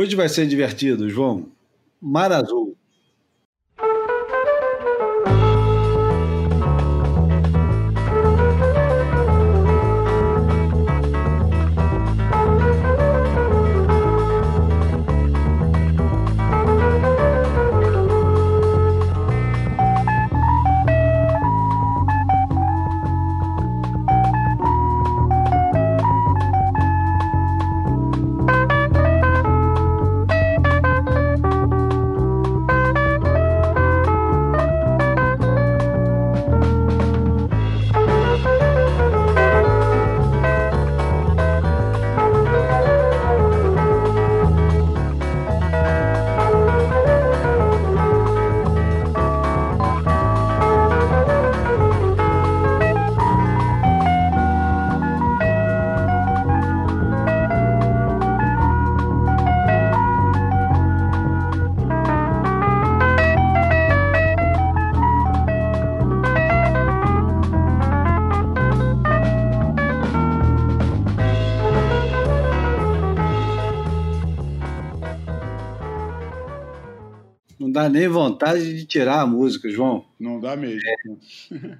Hoje vai ser divertido, João. Mar Azul. Dá nem vontade de tirar a música, João. Não dá mesmo. É.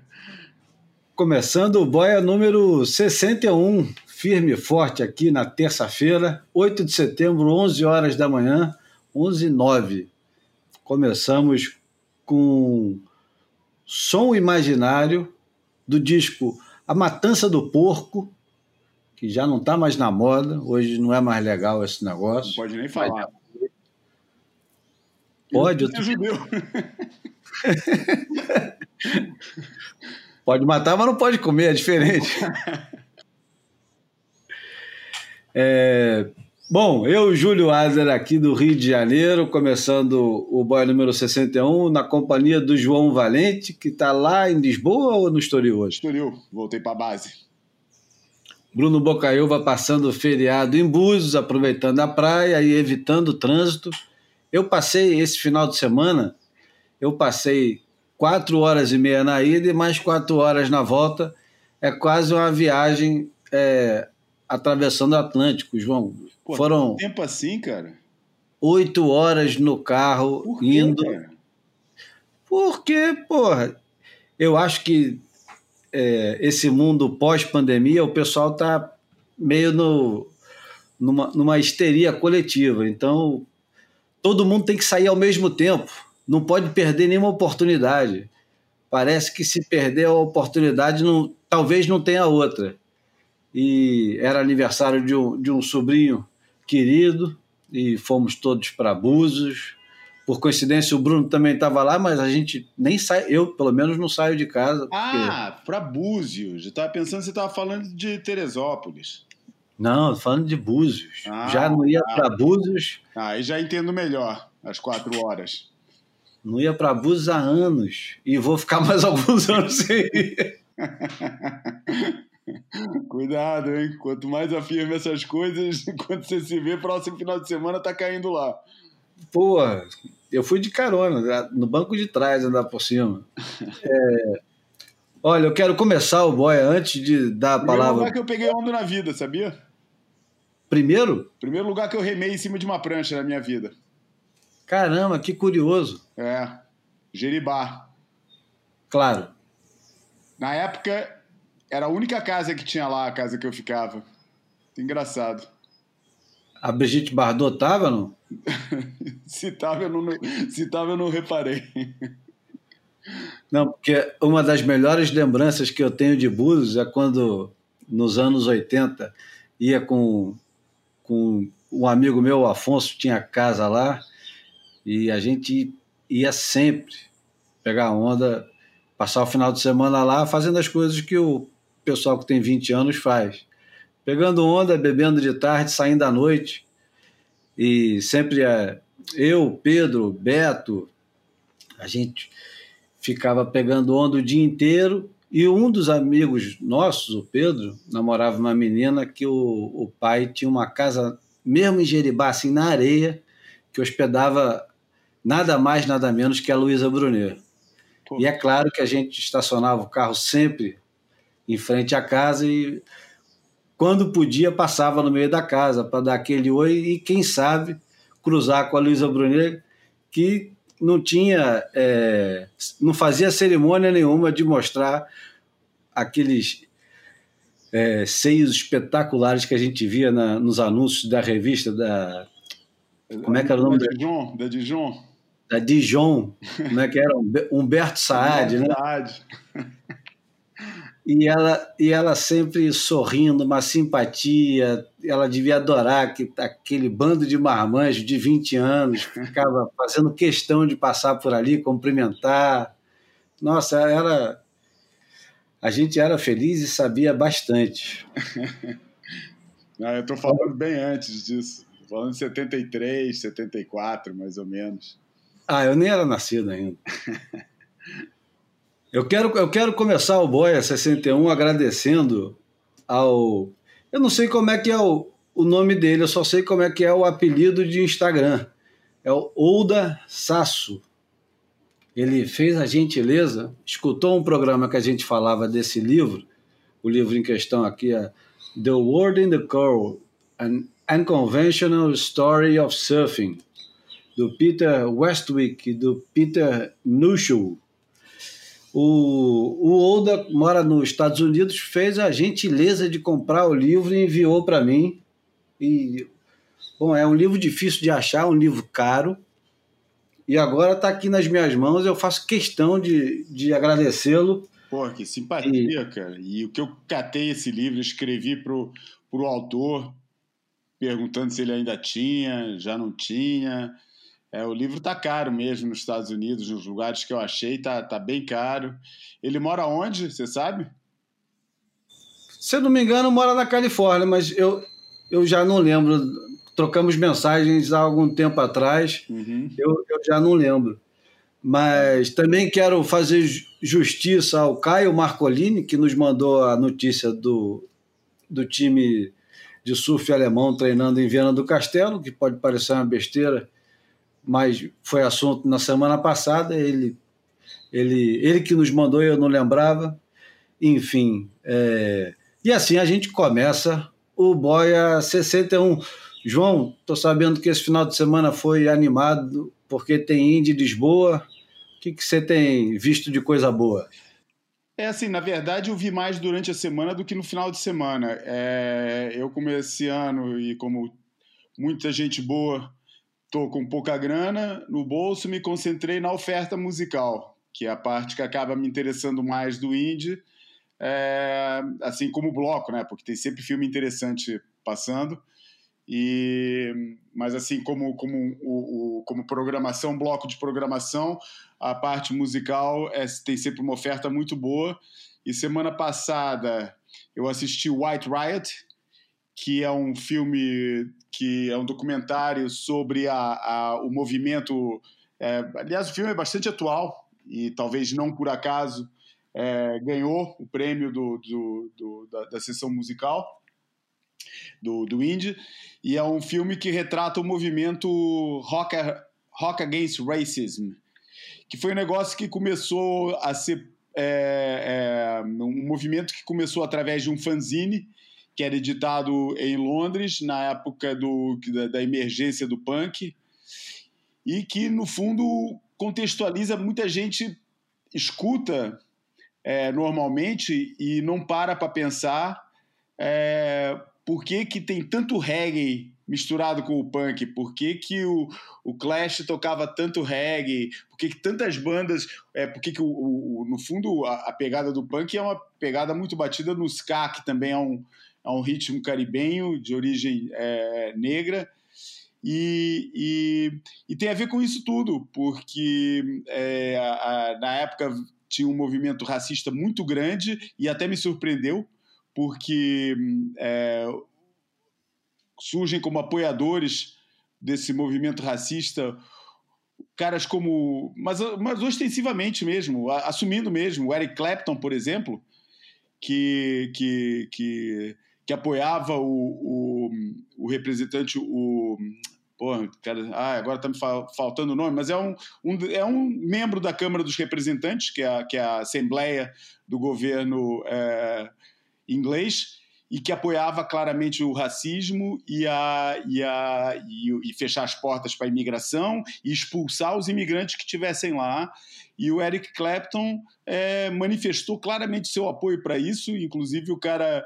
Começando o boia número 61, firme e forte aqui na terça-feira, 8 de setembro, 11 horas da manhã, 11 e 9. Começamos com som imaginário do disco A Matança do Porco, que já não está mais na moda, hoje não é mais legal esse negócio. Não pode nem falar. Pode. Eu... judeu. pode matar, mas não pode comer, é diferente. É... Bom, eu, Júlio Azer, aqui do Rio de Janeiro, começando o boy número 61, na companhia do João Valente, que está lá em Lisboa ou no Estoril hoje? Estoril, voltei para a base. Bruno Bocaiúva passando o feriado em Búzios, aproveitando a praia e evitando o trânsito. Eu passei esse final de semana, eu passei quatro horas e meia na ida e mais quatro horas na volta. É quase uma viagem é, atravessando o Atlântico, João. Pô, Foram tempo assim, cara? Oito horas no carro Por quê, indo. Cara? Porque, porra, eu acho que é, esse mundo pós-pandemia, o pessoal tá meio no, numa, numa histeria coletiva. Então, todo mundo tem que sair ao mesmo tempo, não pode perder nenhuma oportunidade. Parece que se perder a oportunidade, não, talvez não tenha outra. E era aniversário de um, de um sobrinho querido, e fomos todos para Búzios. Por coincidência, o Bruno também estava lá, mas a gente nem sai, eu pelo menos não saio de casa. Porque... Ah, para Búzios. Eu estava pensando você estava falando de Teresópolis. Não, falando de Búzios. Ah, já não ia ah, para Búzios. Aí já entendo melhor, as quatro horas. Não ia para Búzios há anos. E vou ficar mais alguns anos sem ir. Cuidado, hein? Quanto mais afirma essas coisas, quando você se vê, próximo final de semana tá caindo lá. Pô, eu fui de carona, no banco de trás andar por cima. É, olha, eu quero começar o boia antes de dar a palavra. Primeiro lugar que eu peguei onda na vida, sabia? Primeiro? Primeiro lugar que eu remei em cima de uma prancha na minha vida. Caramba, que curioso. É, Jeribá. Claro. Na época, era a única casa que tinha lá, a casa que eu ficava. Engraçado. A Brigitte Bardot tava, não? se, tava, eu não, se tava, eu não reparei. Não, porque uma das melhores lembranças que eu tenho de Búzios é quando, nos anos 80, ia com com um amigo meu, Afonso, tinha casa lá e a gente ia sempre pegar onda, passar o final de semana lá fazendo as coisas que o pessoal que tem 20 anos faz. Pegando onda, bebendo de tarde, saindo à noite. E sempre é, eu, Pedro, Beto, a gente ficava pegando onda o dia inteiro e um dos amigos nossos, o Pedro, namorava uma menina que o, o pai tinha uma casa, mesmo em Jeribá, assim, na areia, que hospedava nada mais, nada menos que a Luísa Brunet. E é claro que a gente estacionava o carro sempre em frente à casa e, quando podia, passava no meio da casa para dar aquele oi e, quem sabe, cruzar com a Luísa Brunet, que não tinha, é, não fazia cerimônia nenhuma de mostrar aqueles é, seios espetaculares que a gente via na, nos anúncios da revista da. Como é que era o nome da Dijon? Da Dijon. Da Dijon, como é que era? Humberto Saad, né? Saad. E ela, e ela sempre sorrindo, uma simpatia. Ela devia adorar que, aquele bando de marmanjos de 20 anos ficava fazendo questão de passar por ali, cumprimentar. Nossa, era. A gente era feliz e sabia bastante. Não, eu estou falando bem antes disso. falando de 73, 74, mais ou menos. Ah, eu nem era nascido ainda. Eu quero, eu quero começar o Boia 61 agradecendo ao. Eu não sei como é que é o, o nome dele, eu só sei como é que é o apelido de Instagram. É o Ouda Sasso. Ele fez a gentileza, escutou um programa que a gente falava desse livro, o livro em questão aqui é The World in the Curl, An Unconventional Story of Surfing, do Peter Westwick e do Peter Nuschel. O, o Oda mora nos Estados Unidos, fez a gentileza de comprar o livro e enviou para mim. E, bom, é um livro difícil de achar, um livro caro. E agora está aqui nas minhas mãos. Eu faço questão de, de agradecê-lo. Pô, que simpatia, e... cara. E o que eu catei esse livro, escrevi pro, pro autor, perguntando se ele ainda tinha, já não tinha. É, o livro tá caro mesmo nos Estados Unidos, nos lugares que eu achei, tá, tá bem caro. Ele mora onde, você sabe? Se eu não me engano, mora na Califórnia, mas eu, eu já não lembro. Trocamos mensagens há algum tempo atrás, uhum. eu, eu já não lembro. Mas também quero fazer justiça ao Caio Marcolini, que nos mandou a notícia do, do time de surf alemão treinando em Viena do Castelo, que pode parecer uma besteira, mas foi assunto na semana passada. Ele, ele, ele que nos mandou, eu não lembrava. Enfim, é... e assim a gente começa o Boia 61. João, estou sabendo que esse final de semana foi animado porque tem Indy Lisboa. O que, você tem visto de coisa boa? É assim, na verdade eu vi mais durante a semana do que no final de semana. É, eu como esse ano e como muita gente boa Estou com pouca grana no bolso, me concentrei na oferta musical, que é a parte que acaba me interessando mais do indie, é, assim como o bloco, né? Porque tem sempre filme interessante passando. E, mas assim como como o, o, como programação, bloco de programação, a parte musical é, tem sempre uma oferta muito boa. E semana passada eu assisti White Riot, que é um filme que é um documentário sobre a, a o movimento. É, aliás, o filme é bastante atual e talvez não por acaso é, ganhou o prêmio do, do, do da, da, sessão musical do, do Indie. E é um filme que retrata o movimento Rock, rock Against Racism, que foi um negócio que começou a ser é, é, um movimento que começou através de um fanzine que era editado em Londres na época do, da, da emergência do punk e que no fundo contextualiza muita gente escuta é, normalmente e não para para pensar é, por que, que tem tanto reggae misturado com o punk, por que, que o, o Clash tocava tanto reggae, por que, que tantas bandas, é, por que, que o, o no fundo a, a, pegada do punk é uma pegada muito batida no ska, que também é um, a um ritmo caribenho de origem é, negra. E, e, e, tem a ver com isso tudo, porque é, a, a, na época tinha um movimento racista muito grande e até me surpreendeu, porque é, surgem como apoiadores desse movimento racista caras como. Mas, mas ostensivamente mesmo, assumindo mesmo. O Eric Clapton, por exemplo, que, que, que que apoiava o, o, o representante, o. Porra, cara, ah, agora está me faltando o nome, mas é um, um, é um membro da Câmara dos Representantes, que é a, que é a Assembleia do governo é, inglês, e que apoiava claramente o racismo e, a, e, a, e, e fechar as portas para a imigração e expulsar os imigrantes que estivessem lá. E o Eric Clapton é, manifestou claramente seu apoio para isso, inclusive o cara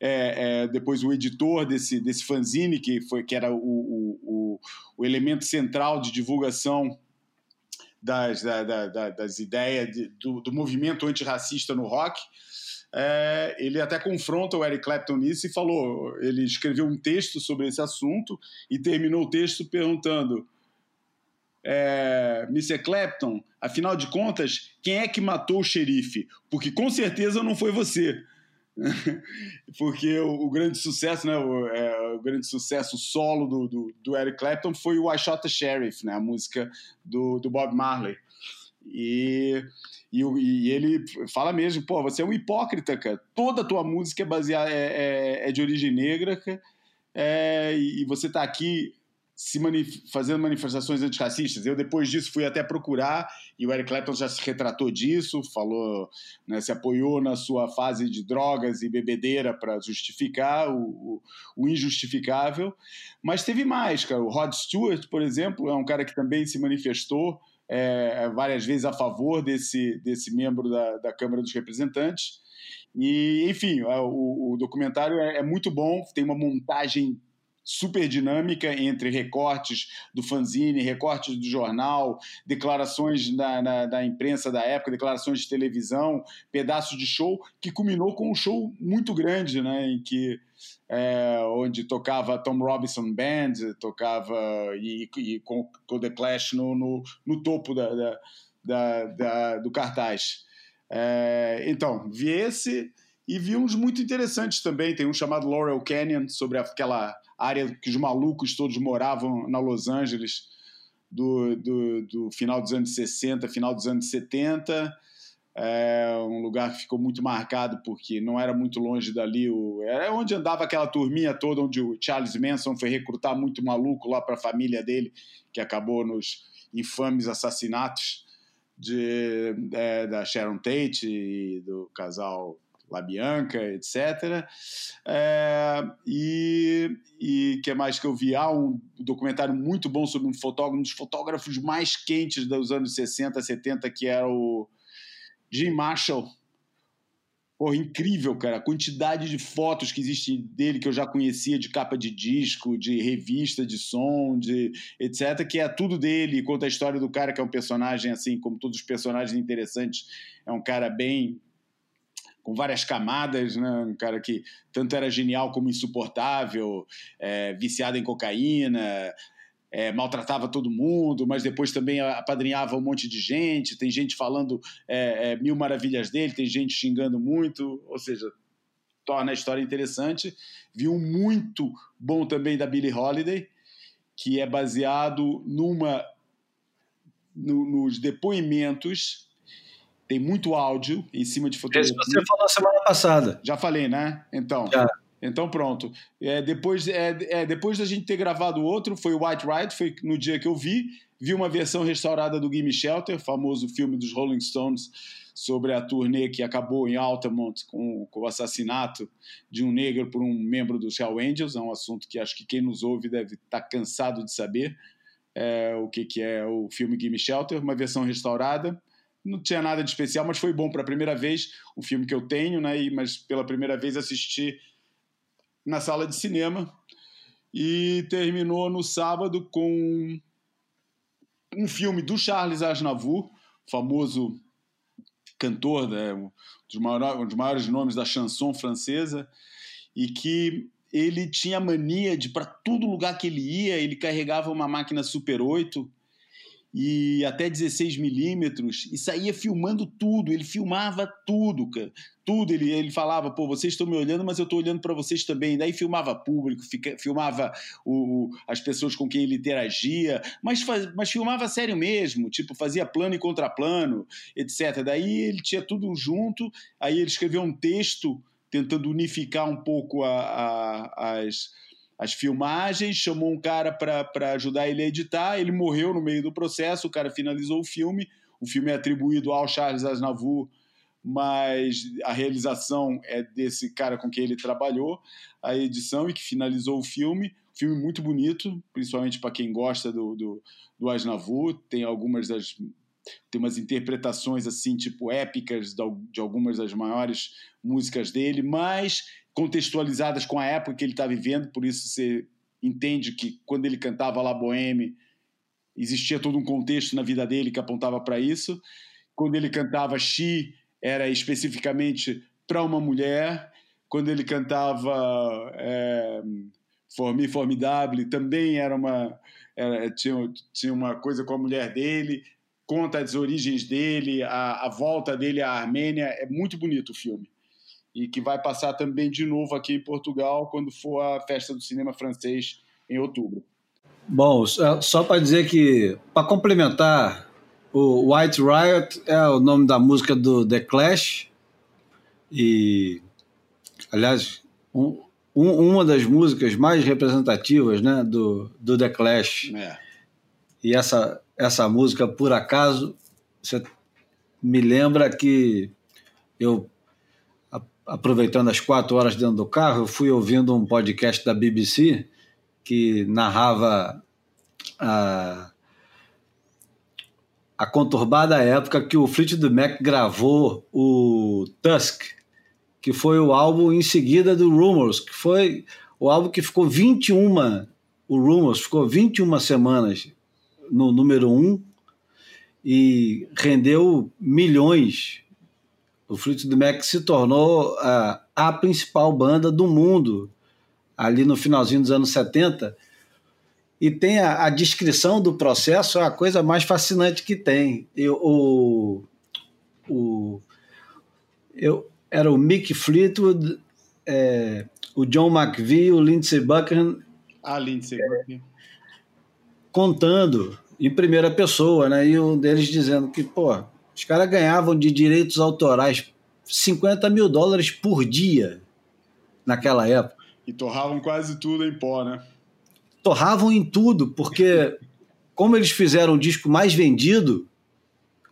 é, é, depois o editor desse, desse fanzine, que, foi, que era o, o, o, o elemento central de divulgação das, da, da, das ideias de, do, do, movimento antirracista no rock, é, ele até confronta o Eric Clapton nisso e falou: ele escreveu um texto sobre esse assunto e terminou o texto perguntando. É, Mr. Clapton, afinal de contas, quem é que matou o xerife? Porque com certeza não foi você. porque o, o, grande sucesso, né, o, é, o, grande sucesso solo do, do, do, Eric Clapton foi o I Shot the Sheriff, né, a música do, do Bob Marley. E, e, e, ele fala mesmo, pô, você é um hipócrita, cara. Toda a tua música é baseada é, é, é de origem negra, cara. É, e você está aqui se manif fazendo manifestações antirracistas. Eu, depois disso, fui até procurar e o Eric Clapton já se retratou disso, falou, né, se apoiou na sua fase de drogas e bebedeira para justificar o, o, o, injustificável. Mas teve mais, cara. O Rod Stewart, por exemplo, é um cara que também se manifestou é, várias vezes a favor desse, desse membro da, da Câmara dos Representantes. E, enfim, é, o, o documentário é, é muito bom, tem uma montagem super dinâmica entre recortes do fanzine, recortes do jornal, declarações da, na, da imprensa da época, declarações de televisão, pedaços de show, que culminou com um show muito grande, né, em que é, onde tocava Tom Robinson Band, tocava e, e com, com, The Clash no, no, no topo da, da, da do cartaz. É, então, vi esse e vi uns muito interessantes também. Tem um chamado Laurel Canyon, sobre aquela área que os malucos todos moravam na Los Angeles do, do, do final dos anos 60, final dos anos 70. É um lugar que ficou muito marcado porque não era muito longe dali. O, era onde andava aquela turminha toda, onde o Charles Manson foi recrutar muito maluco lá para a família dele, que acabou nos infames assassinatos de, é, da Sharon Tate e do casal La Bianca, etc. É, e e que mais que eu vi? Há um documentário muito bom sobre um fotógrafo, um dos fotógrafos mais quentes dos anos 60, 70, que era o Jim Marshall. Porra, incrível, cara. A quantidade de fotos que existem dele que eu já conhecia de capa de disco, de revista de som, de etc, que é tudo dele, conta a história do cara que é um personagem assim, como todos os personagens interessantes, é um cara bem com várias camadas, né? um cara que tanto era genial como insuportável, é, viciado em cocaína, é, maltratava todo mundo, mas depois também apadrinhava um monte de gente. Tem gente falando é, é, mil maravilhas dele, tem gente xingando muito, ou seja, torna a história interessante. Vi um muito bom também da Billie Holiday, que é baseado numa no, nos depoimentos tem muito áudio em cima de fotografia. Esse você falou semana passada. Já falei, né? Então. Já. Então pronto. É, depois, é, é, depois da gente ter gravado outro, foi o White Ride, foi no dia que eu vi. Vi uma versão restaurada do Gimme Shelter, famoso filme dos Rolling Stones sobre a turnê que acabou em Altamont com, com o assassinato de um negro por um membro dos Hell Angels. É um assunto que acho que quem nos ouve deve estar cansado de saber é, o que, que é o filme Gimme Shelter, uma versão restaurada não tinha nada de especial, mas foi bom para a primeira vez, um filme que eu tenho, né? E, mas pela primeira vez assisti na sala de cinema e terminou no sábado com um filme do Charles Aznavour, famoso cantor, né, um, dos maiores, um dos maiores nomes da chanson francesa, e que ele tinha mania de, para todo lugar que ele ia, ele carregava uma máquina Super 8 e até 16 milímetros e saía filmando tudo. Ele filmava tudo, cara. Tudo. Ele, ele falava, pô, vocês estão me olhando, mas eu estou olhando para vocês também. Daí filmava público, fica, filmava o, as pessoas com quem ele interagia, mas, faz, mas filmava sério mesmo, tipo, fazia plano e contraplano, etc. Daí ele tinha tudo junto, aí ele escreveu um texto tentando unificar um pouco a, a, as as filmagens, chamou um cara para ajudar ele a editar, ele morreu no meio do processo, o cara finalizou o filme, o filme é atribuído ao Charles Aznavour, mas a realização é desse cara com quem ele trabalhou, a edição e que finalizou o filme. Filme muito bonito, principalmente para quem gosta do, do, do Asnavu. Tem algumas das tem umas interpretações assim tipo épicas de algumas das maiores músicas dele, mas contextualizadas com a época que ele está vivendo. Por isso você entende que quando ele cantava lá Boheme existia todo um contexto na vida dele que apontava para isso. Quando ele cantava She era especificamente para uma mulher. Quando ele cantava é, For Formidable, também era uma era, tinha, tinha uma coisa com a mulher dele, conta as origens dele, a, a volta dele à Armênia. É muito bonito o filme. E que vai passar também de novo aqui em Portugal quando for a festa do cinema francês em outubro. Bom, só para dizer que, para complementar, o White Riot é o nome da música do The Clash. E, aliás, um, uma das músicas mais representativas né, do, do The Clash. É. E essa, essa música, por acaso, você me lembra que eu, aproveitando as quatro horas dentro do carro, eu fui ouvindo um podcast da BBC que narrava a, a conturbada época que o Fleetwood Mac gravou o Tusk, que foi o álbum em seguida do Rumors, que foi o álbum que ficou 21, o Rumors ficou 21 semanas no número 1 e rendeu milhões. O Fleetwood Mac se tornou a, a principal banda do mundo ali no finalzinho dos anos 70. E tem a, a descrição do processo, é a coisa mais fascinante que tem. Eu, o, o, eu, era o Mick Fleetwood, é, o John McVie, o Lindsey Buckingham. Ah, Lindsey é, Contando em primeira pessoa, né? E um deles dizendo que, pô, os caras ganhavam de direitos autorais 50 mil dólares por dia naquela época. E torravam quase tudo em pó, né? Torravam em tudo, porque como eles fizeram o disco mais vendido,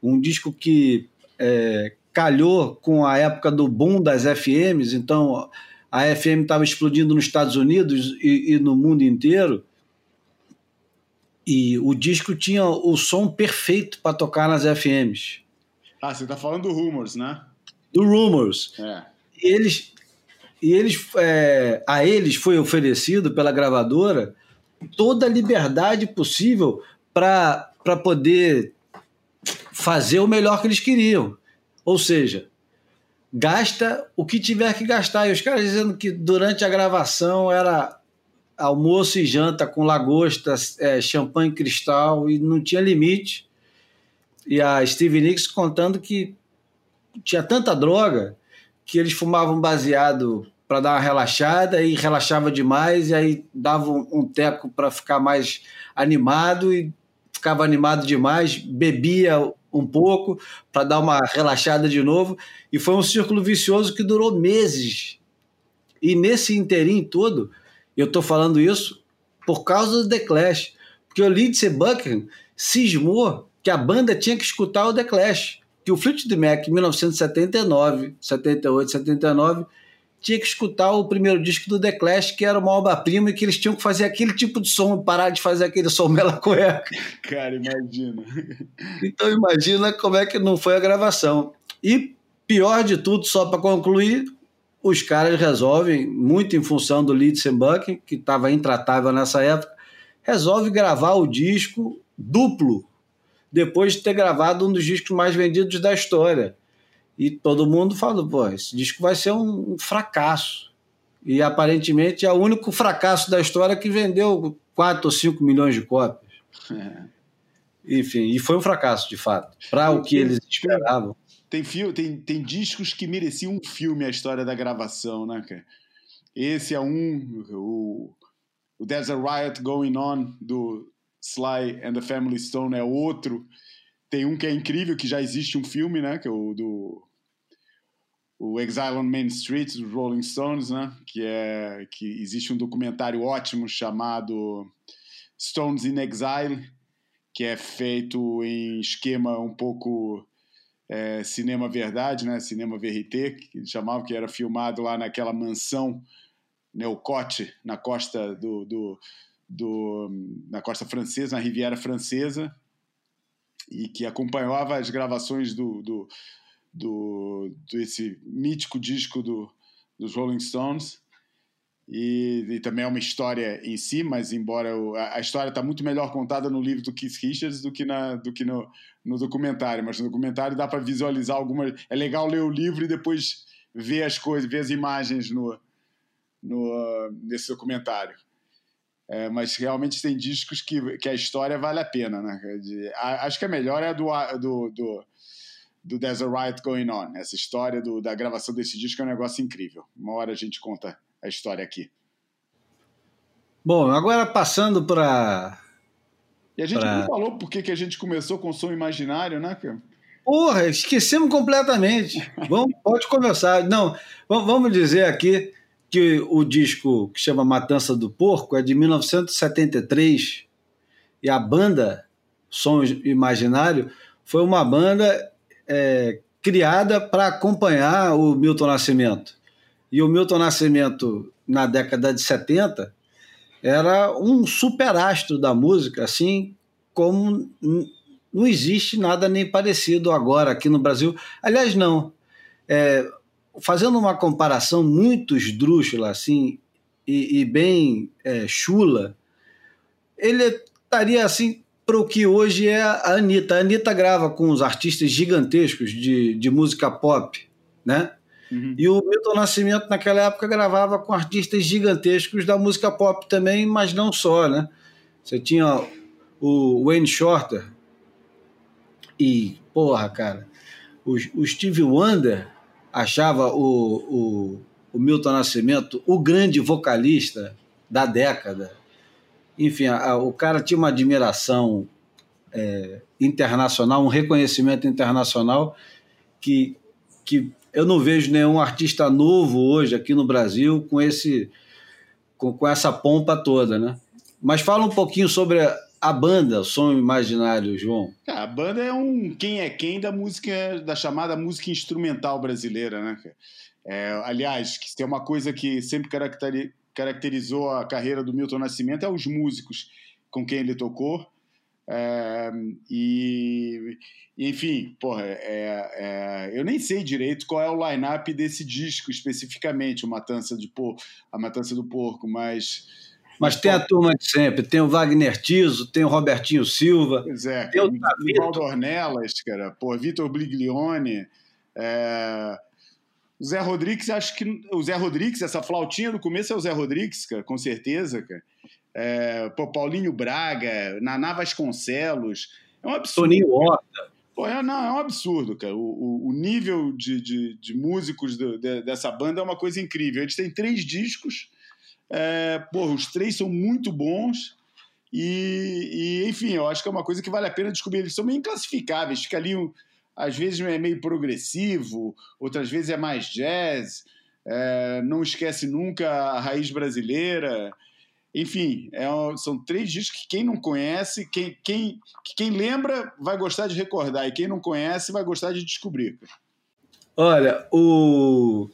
um disco que é, calhou com a época do boom das FMs, então a FM estava explodindo nos Estados Unidos e, e, no mundo inteiro, e o disco tinha o som perfeito para tocar nas FMs. Ah, você está falando do Rumors, né? Do Rumors. É. E eles e eles, é, a eles foi oferecido pela gravadora toda a liberdade possível para poder fazer o melhor que eles queriam. Ou seja, gasta o que tiver que gastar. E os caras dizendo que durante a gravação era almoço e janta com lagosta, é, champanhe cristal e não tinha limite. E a Steve Nicks contando que tinha tanta droga que eles fumavam baseado para dar uma relaxada e relaxava demais e aí dava um, teco para ficar mais animado e ficava animado demais, bebia um pouco para dar uma relaxada de novo e foi um círculo vicioso que durou meses. E nesse inteirinho todo, eu estou falando isso por causa do The Clash, porque o Lindsey Buckingham cismou que a banda tinha que escutar o The Clash, que o Fleetwood Mac em 1979, 78, 79 tinha que escutar o primeiro disco do The Clash, que era uma obra-prima e que eles tinham que fazer aquele tipo de som, parar de fazer aquele som mela cueca. Cara, imagina. Então imagina como é que não foi a gravação. E pior de tudo, só para concluir, os caras resolvem, muito em função do Lindsey Bucking, que estava intratável nessa época, resolve gravar o disco duplo, depois de ter gravado um dos discos mais vendidos da história. E todo mundo falou, pô, esse disco vai ser um fracasso. E aparentemente é o único fracasso da história que vendeu 4 ou 5 milhões de cópias. É. Enfim, e foi um fracasso, de fato, para o que eles esperavam. Tem, tem, tem, tem discos que mereciam um filme a história da gravação, né, cara? Esse é um, o, o There's a Riot Going On, do Sly and the Family Stone, é outro. Tem um que é incrível, que já existe um filme, né? Que é o do o Exile on Main Street dos Rolling Stones, né? Que é que existe um documentário ótimo chamado Stones in Exile, que é feito em esquema um pouco é, Cinema Verdade, né? Cinema Verité, que chamavam, que era filmado lá naquela mansão Neucote, na costa do, do, do, na costa francesa, na Riviera Francesa, e que acompanhava as gravações do, do, do desse mítico disco do, dos Rolling Stones. E, e, também é uma história em si, mas embora a, a história está muito melhor contada no livro do Keith Richards do que, na, do que no, no documentário. Mas no documentário dá para visualizar algumas. É legal ler o livro e depois ver as coisas, ver as imagens no, no, nesse documentário. É, mas realmente tem discos que, que a história vale a pena. Né? De, a, acho que a melhor é a do, do, do, do There's a Riot Going On. Essa história do, da gravação desse disco é um negócio incrível. Uma hora a gente conta a história aqui. Bom, agora passando para. E a gente pra... não falou por que, a gente começou com o som imaginário, né, cara? Porra, esquecemos completamente. vamos, pode começar. Não, vamos dizer aqui que o disco que chama Matança do Porco é de 1973 e a banda Som Imaginário foi uma banda é, criada para acompanhar o Milton Nascimento. E o Milton Nascimento, na década de 70, era um superastro da música, assim como não existe nada nem parecido agora aqui no Brasil. Aliás, não. É, fazendo uma comparação muito esdrúxula assim, e, e bem é, chula, ele estaria assim para o que hoje é a Anitta. A Anitta grava com os artistas gigantescos de, de música pop, né? Uhum. E o Milton Nascimento, naquela época, gravava com artistas gigantescos da música pop também, mas não só, né? Você tinha o Wayne Shorter e, porra, cara, o, o Steve Wonder achava o, o, o, Milton Nascimento o grande vocalista da década. Enfim, a, a, o cara tinha uma admiração é, internacional, um reconhecimento internacional que, que eu não vejo nenhum artista novo hoje aqui no Brasil com esse com, com essa pompa toda, né? Mas fala um pouquinho sobre a banda Som Imaginário, João. A banda é um quem é quem da música da chamada música instrumental brasileira, né? É, aliás, que tem uma coisa que sempre caracterizou a carreira do Milton Nascimento é os músicos com quem ele tocou. É, e, enfim, porra, é, é, eu nem sei direito qual é o line-up desse disco especificamente, o Matança, de Por a Matança do Porco, mas. Mas tem a turma de sempre, tem o Wagner Tiso, tem o Robertinho Silva. Pois é, tem o Valdo Ornelas, cara, pô, Vitor Bliglione, é, o Zé Rodrigues, acho que o Zé Rodrigues, essa flautinha do começo é o Zé Rodrigues, cara, com certeza, cara é, pô, Paulinho Braga, Naná Vasconcelos. É um absurdo. Toninho Horta. Pô, é, não, é um absurdo, cara. O, o, o nível de, de, de músicos do, de, dessa banda é uma coisa incrível. Eles têm três discos, é, porra, os três são muito bons. E, e, enfim, eu acho que é uma coisa que vale a pena descobrir. Eles são meio inclassificáveis, fica ali, às vezes é meio progressivo, outras vezes é mais jazz. É, não esquece nunca a raiz brasileira. Enfim, é, são três discos que quem não conhece, quem, quem, quem lembra vai gostar de recordar, e quem não conhece vai gostar de descobrir. Olha, o...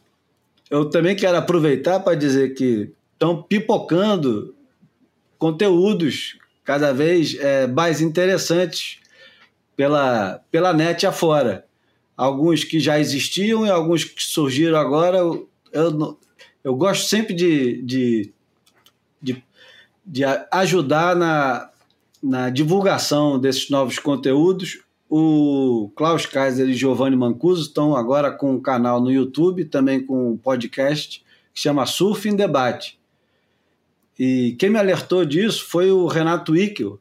eu também quero aproveitar para dizer que estão pipocando conteúdos cada vez é, mais interessantes pela, pela net afora. Alguns que já existiam e alguns que surgiram agora. Eu, eu, eu gosto sempre de, de, de de ajudar na, na divulgação desses novos conteúdos. O Klaus Kaiser e Giovanni Mancuso estão agora com um canal no YouTube, também com um podcast que chama Surf em Debate. E quem me alertou disso foi o Renato Ickel,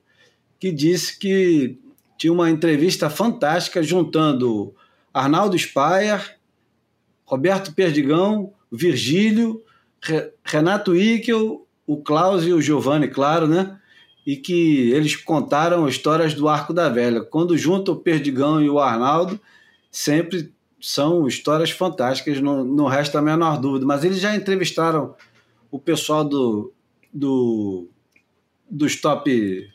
que disse que tinha uma entrevista fantástica juntando Arnaldo Spayer, Roberto Perdigão, Virgílio, Renato Ickel, o Klaus e o Giovanni, claro, né? E que eles contaram histórias do Arco da Velha. Quando junta o Perdigão e o Arnaldo, sempre são histórias fantásticas, não, não resta a menor dúvida. Mas eles já entrevistaram o pessoal do, do dos top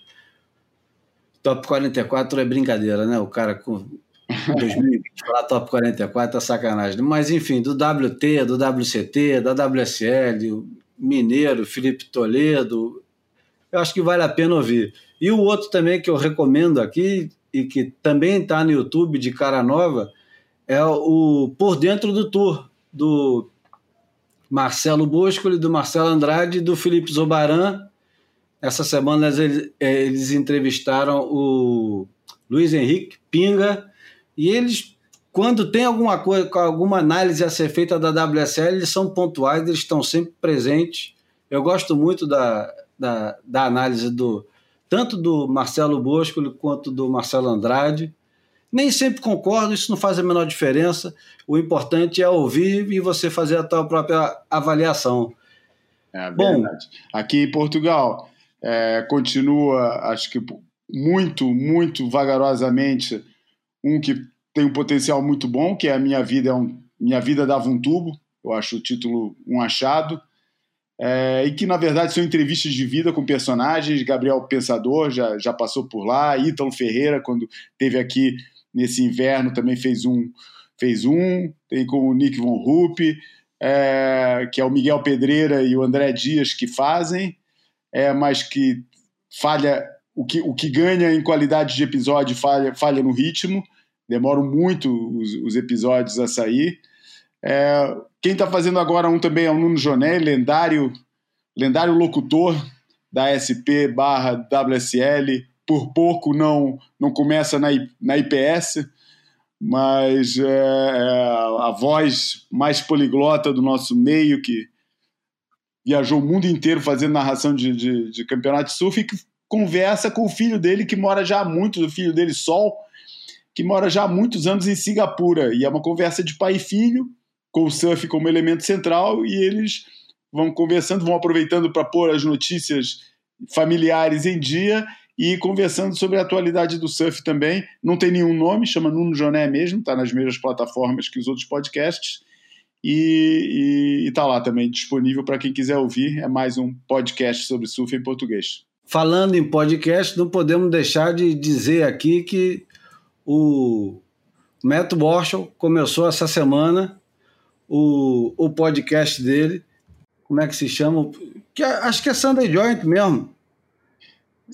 top 44 é brincadeira, né? O cara com 2020 falar top 44 é sacanagem. Mas enfim, do WT, do WCT, da WSL, Mineiro, Felipe Toledo, eu acho que vale a pena ouvir. E o outro também que eu recomendo aqui, e que também está no YouTube de cara nova, é o Por Dentro do Tour, do Marcelo Bosco, do Marcelo Andrade e do Felipe Zobaran. Essa semana eles, eles entrevistaram o Luiz Henrique Pinga e eles, quando tem alguma coisa, alguma análise a ser feita da WSL, eles são pontuais, eles estão sempre presentes. Eu gosto muito da, da, da análise do tanto do Marcelo Bosco quanto do Marcelo Andrade. Nem sempre concordo, isso não faz a menor diferença. O importante é ouvir e você fazer a tua própria avaliação. É Bom, aqui em Portugal é, continua, acho que muito, muito vagarosamente, um que tem um potencial muito bom, que é a Minha Vida é um, Minha Vida Dava um Tubo. Eu acho o título um achado. É, e que na verdade são entrevistas de vida com personagens. Gabriel Pensador já, já passou por lá, Ítalo Ferreira, quando teve aqui nesse inverno, também fez um. Fez um, tem com o Nick Von Rupp, é, que é o Miguel Pedreira e o André Dias que fazem, é, mas que falha o que, o que ganha em qualidade de episódio falha, falha no ritmo, demoram muito os, os episódios a sair. É, quem está fazendo agora um também é o Nuno Joné, lendário, lendário locutor da SP barra WSL. Por pouco não, não começa na, na IPS, mas é, é a voz mais poliglota do nosso meio, que viajou o mundo inteiro fazendo narração de, de, de campeonato de surf e que conversa com o filho dele, que mora já há muitos, o filho dele, Sol, que mora já há muitos anos em Singapura. E é uma conversa de pai e filho, com o surf como elemento central, e eles vão conversando, vão aproveitando para pôr as notícias familiares em dia e conversando sobre a atualidade do surf também. Não tem nenhum nome, chama Nuno Joné mesmo, está nas mesmas plataformas que os outros podcasts. E está lá também disponível para quem quiser ouvir. É mais um podcast sobre surf em português. Falando em podcast, não podemos deixar de dizer aqui que o Matt Marshall começou essa semana o, o podcast dele. Como é que se chama? Que, acho que é Sunday Joint mesmo.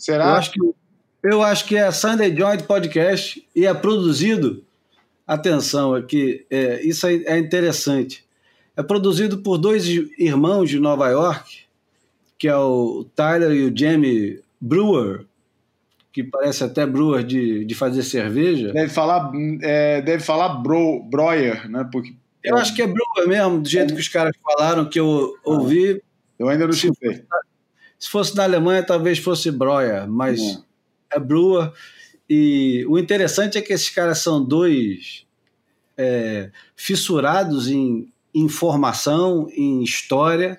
Será? Eu acho que, eu acho que é Sunday Joint Podcast e é produzido. Atenção, aqui, é, isso é, interessante. É produzido por dois irmãos de Nova York, que é o Tyler e o Jamie Brewer, que parece até brewer de, de fazer cerveja. Deve falar, é, deve falar bro, broyer, né? Porque eu acho que é brewer mesmo, do jeito que os caras falaram, que eu ouvi. Eu ainda não chutei. Se fosse na Alemanha, talvez fosse Breuer, mas é, é brewer. E o interessante é que esses caras são dois é, fissurados em informação, em história,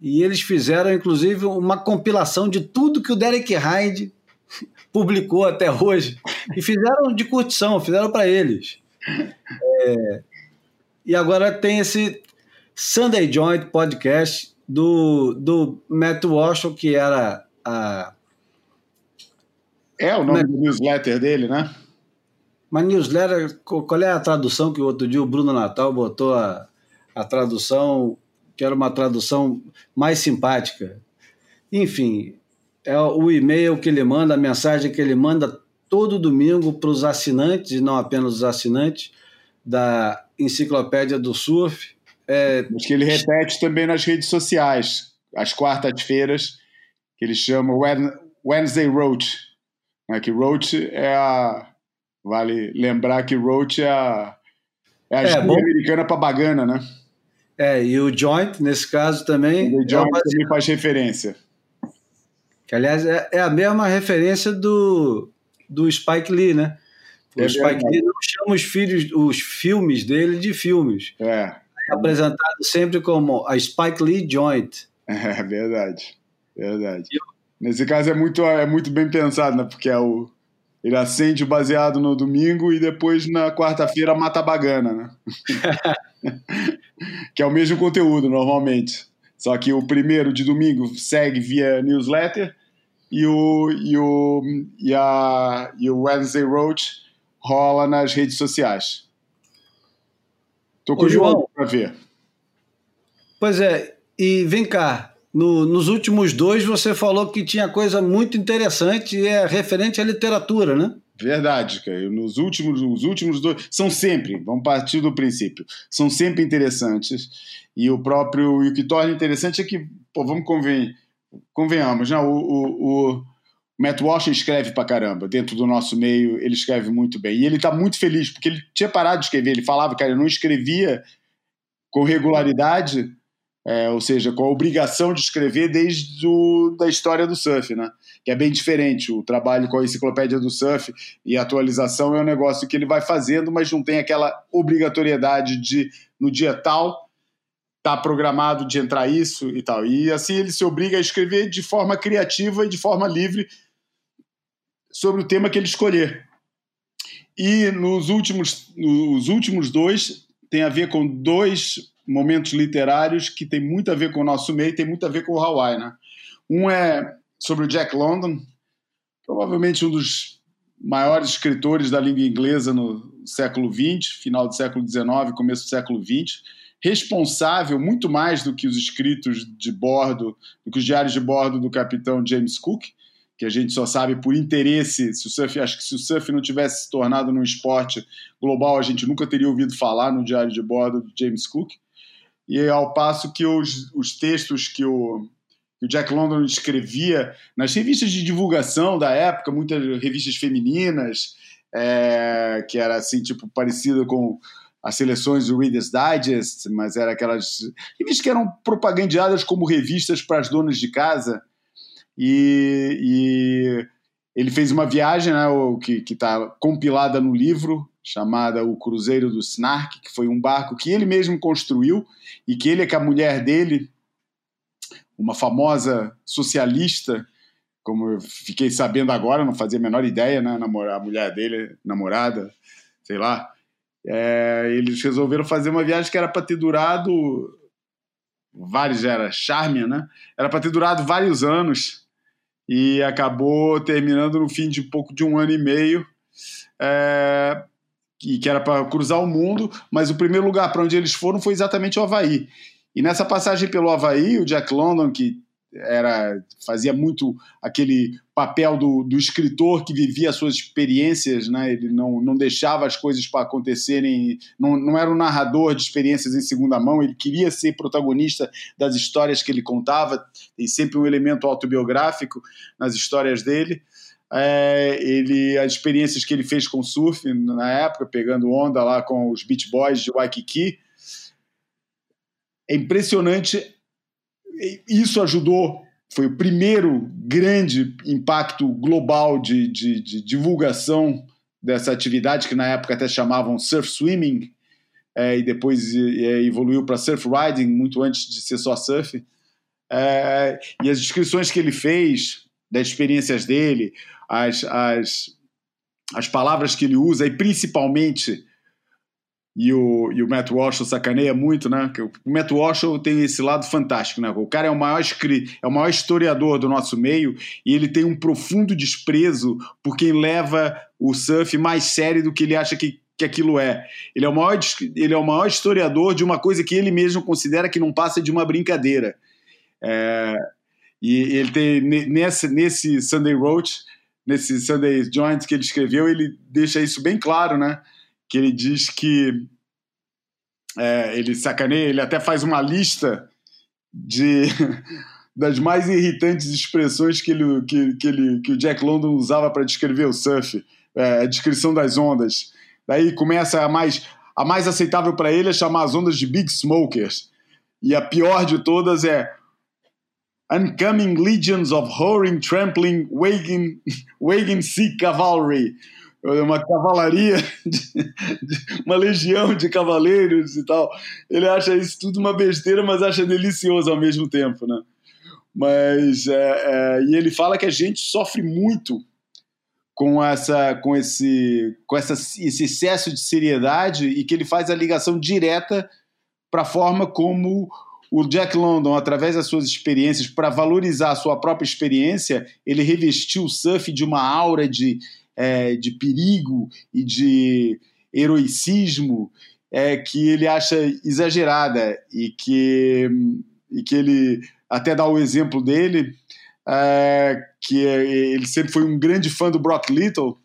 e eles fizeram, inclusive, uma compilação de tudo que o Derek Hyde publicou até hoje. E fizeram de curtição, fizeram para eles. É, e agora tem esse Sunday Joint Podcast do, do Matt Walsh, que era a. É o nome é? do newsletter dele, né? Mas newsletter, qual é a tradução que o outro dia o Bruno Natal botou a, a tradução, que era uma tradução mais simpática? Enfim, é o e-mail que ele manda, a mensagem que ele manda todo domingo para os assinantes, e não apenas os assinantes, da Enciclopédia do Surf. É... Mas que ele repete também nas redes sociais, às quartas-feiras, que ele chama Wednesday Roach. Né? Que Roach é a. Vale lembrar que Roach é a, é a é, americana para bagana, né? É, e o Joint, nesse caso também. O Joint é também faz referência. Que, aliás, é, é a mesma referência do, do Spike Lee, né? O é Spike Lee não chama os, filhos, os filmes dele de filmes. É. é apresentado sempre como a Spike Lee Joint. É verdade. Verdade. Eu... Nesse caso é muito, é muito bem pensado, né? Porque é o, ele acende o baseado no domingo e depois na quarta-feira mata a bagana, né? que é o mesmo conteúdo normalmente. Só que o primeiro de domingo segue via newsletter e o, e o, e a, e o Wednesday Roach rola nas redes sociais. Estou curioso para ver. Pois é, e vem cá, no, nos últimos dois você falou que tinha coisa muito interessante e é referente à literatura, né? Verdade, cara. Nos últimos, os últimos dois são sempre, vamos partir do princípio, são sempre interessantes. E o próprio, e o que torna interessante é que, pô, vamos conven, convenhamos, né? O, o, o Matt Walsh escreve pra caramba. Dentro do nosso meio, ele escreve muito bem. E ele tá muito feliz, porque ele tinha parado de escrever. Ele falava, cara, eu não escrevia com regularidade, é, ou seja, com a obrigação de escrever desde o, da história do surf, né? Que é bem diferente. O trabalho com a enciclopédia do surf e a atualização é um negócio que ele vai fazendo, mas não tem aquela obrigatoriedade de, no dia tal, tá programado de entrar isso e tal. E assim ele se obriga a escrever de forma criativa e de forma livre sobre o tema que ele escolher. E nos últimos, nos últimos dois tem a ver com dois momentos literários que tem muito a ver com o nosso meio, tem muito a ver com o Hawaii, né? Um é sobre o Jack London, provavelmente um dos maiores escritores da língua inglesa no século XX, final do século XIX, começo do século XX responsável muito mais do que os escritos de bordo, do que os diários de bordo do capitão James Cook, que a gente só sabe por interesse. Se o surf, acho que se o surf não tivesse se tornado num esporte global, a gente nunca teria ouvido falar no diário de bordo do James Cook. E ao passo que os, os textos que o, que o Jack London escrevia nas revistas de divulgação da época, muitas revistas femininas, é, que era assim, tipo, parecida com as seleções do Reader's Digest, mas era aquelas revistas que eram propagandeadas como revistas para as donas de casa. E, e ele fez uma viagem, né, que está compilada no livro, chamada O Cruzeiro do Snark, que foi um barco que ele mesmo construiu e que ele com a mulher dele, uma famosa socialista, como eu fiquei sabendo agora, não fazia a menor ideia, né, a mulher dele, namorada, sei lá, é, eles resolveram fazer uma viagem que era para ter durado vários era Charmian, né? Era para ter durado vários anos e acabou terminando no fim de pouco de um ano e meio. É, e que era para cruzar o mundo, mas o primeiro lugar para onde eles foram foi exatamente o Havaí. E nessa passagem pelo Havaí, o Jack London, que era fazia muito aquele papel do, do escritor que vivia as suas experiências, né? ele não, não deixava as coisas para acontecerem, não, não era um narrador de experiências em segunda mão, ele queria ser protagonista das histórias que ele contava, tem sempre um elemento autobiográfico nas histórias dele. É, ele as experiências que ele fez com surf na época, pegando onda lá com os Beach Boys de Waikiki. É impressionante isso ajudou, foi o primeiro grande impacto global de, de, de divulgação dessa atividade, que na época até chamavam surf swimming, é, e depois é, evoluiu para surf riding, muito antes de ser só surf. É, e as descrições que ele fez das experiências dele, as, as, as palavras que ele usa, e principalmente e o, e o Matt Walsh sacaneia muito, né? Que o Matt Walsh tem esse lado fantástico, né? O cara é o maior é o maior historiador do nosso meio e ele tem um profundo desprezo por quem leva o surf mais sério do que ele acha que, que aquilo é. Ele é o maior ele é o maior historiador de uma coisa que ele mesmo considera que não passa de uma brincadeira. É, e ele tem nesse nesse Sunday Roach, nesse Sunday Joint que ele escreveu, ele deixa isso bem claro, né? Que ele diz que é, ele sacaneia, ele até faz uma lista de das mais irritantes expressões que, ele, que, que, ele, que o Jack London usava para descrever o surf, é, a descrição das ondas. Daí começa a mais, a mais aceitável para ele é chamar as ondas de Big Smokers. E a pior de todas é Uncoming Legions of Whoring, Trampling, Wagon Sea Cavalry uma cavalaria, de, de, uma legião de cavaleiros e tal. Ele acha isso tudo uma besteira, mas acha delicioso ao mesmo tempo, né? Mas é, é, e ele fala que a gente sofre muito com essa, com esse, com essa, esse excesso de seriedade e que ele faz a ligação direta para a forma como o Jack London, através das suas experiências, para valorizar a sua própria experiência, ele revestiu o surf de uma aura de é, de perigo e de heroicismo é, que ele acha exagerada e que, e que ele até dá o exemplo dele, é, que ele sempre foi um grande fã do Brock Little,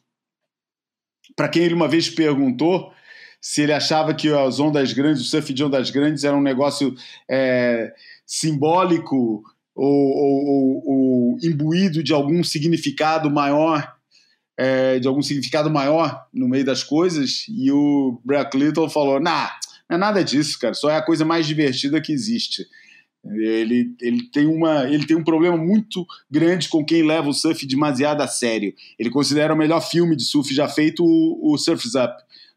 para quem ele uma vez perguntou se ele achava que as ondas grandes, o surf de ondas grandes era um negócio é, simbólico ou, ou, ou, ou, imbuído de algum significado maior, é, de algum significado maior no meio das coisas, e o Brock Little falou, nah, não é nada disso, cara, só é a coisa mais divertida que existe. Ele, ele, tem uma, ele tem um problema muito grande com quem leva o surf demasiado a sério. Ele considera o melhor filme de surf já feito o, o Surf's Up,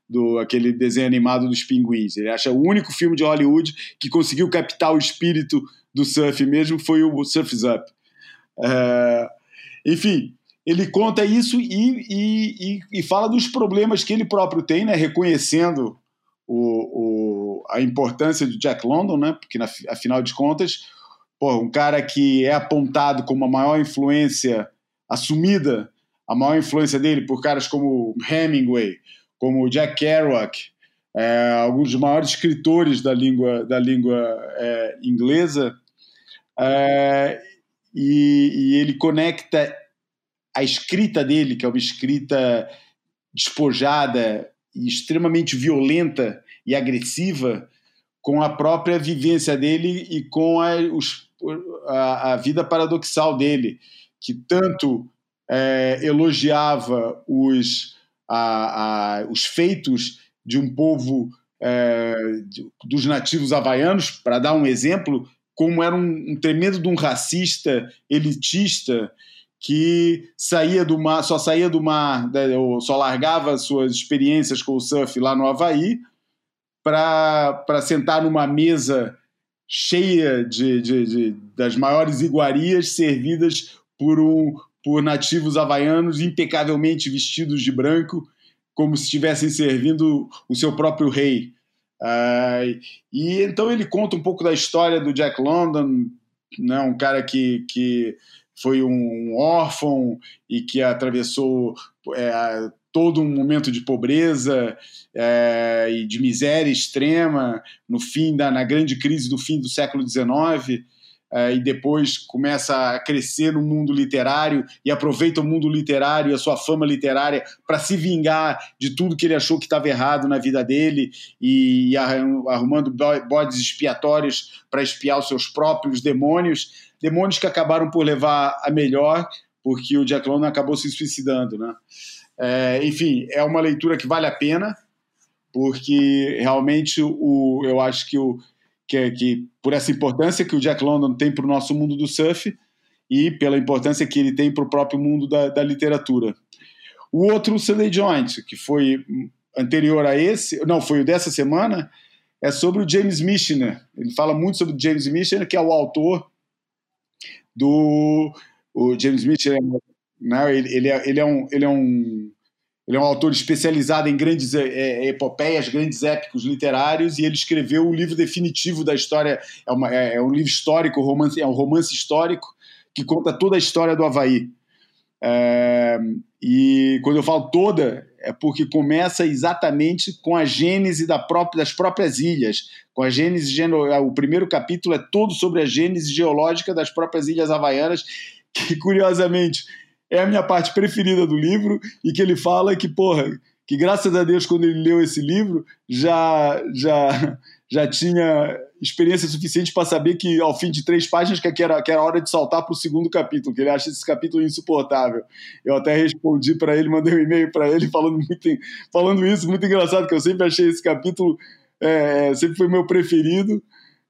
do aquele desenho animado dos pinguins. Ele acha o único filme de Hollywood que conseguiu captar o espírito do surf mesmo foi o Surf's Up. É, enfim, ele conta isso e, e, e, e, fala dos problemas que ele próprio tem, né, reconhecendo o, o, a importância do Jack London, né? Porque, na, afinal de contas, pô, um cara que é apontado como a maior influência assumida, a maior influência dele por caras como Hemingway, como Jack Kerouac, é, alguns dos maiores escritores da língua, da língua é, inglesa, é, e, e, ele conecta a escrita dele, que é uma escrita despojada, e extremamente violenta e agressiva com a própria vivência dele e com a, os, a, a vida paradoxal dele, que tanto é, elogiava os, a, os feitos de um povo é, dos nativos havaianos, para dar um exemplo, como era um, um tremendo de um racista elitista que saía do mar, só saía do mar, né, ou só largava suas experiências com o surf lá no Havaí para sentar numa mesa cheia de, de, de, das maiores iguarias servidas por, um, por nativos havaianos impecavelmente vestidos de branco, como se estivessem servindo o seu próprio rei. Uh, e então ele conta um pouco da história do Jack London, né, um cara que, que foi um órfão e que atravessou é, todo um momento de pobreza é, e de miséria extrema no fim da na grande crise do fim do século XIX é, e depois começa a crescer no mundo literário e aproveita o mundo literário e a sua fama literária para se vingar de tudo que ele achou que estava errado na vida dele e, e arrumando bodes expiatórios para espiar os seus próprios demônios demônios que acabaram por levar a melhor, porque o Jack London acabou se suicidando, né? É, enfim, é uma leitura que vale a pena, porque realmente o, eu acho que, o, que, que por essa importância que o Jack London tem para o nosso mundo do surf e pela importância que ele tem para o próprio mundo da, da literatura. O outro, o Sunday Joint, que foi anterior a esse, não, foi o dessa semana, é sobre o James Michener. Ele fala muito sobre o James Michener, que é o autor do o James é, né, ele, ele, é, ele, é um, ele, é um, ele é um autor especializado em grandes é, é, epopeias, grandes épicos literários, e ele escreveu o livro definitivo da história, é, uma, é, é um livro histórico, romance, é um romance histórico que conta toda a história do Havaí. É, e quando eu falo toda, é porque começa exatamente com a gênese da própria, das próprias ilhas, com a gênese o primeiro capítulo é todo sobre a gênese geológica das próprias ilhas havaianas, que curiosamente é a minha parte preferida do livro e que ele fala que porra, que graças a Deus quando ele leu esse livro já já já tinha experiência suficiente para saber que ao fim de três páginas que era, que era hora de saltar para o segundo capítulo, que ele acha esse capítulo insuportável. Eu até respondi para ele, mandei um e-mail para ele falando, muito, falando isso, muito engraçado, que eu sempre achei esse capítulo, é, sempre foi meu preferido,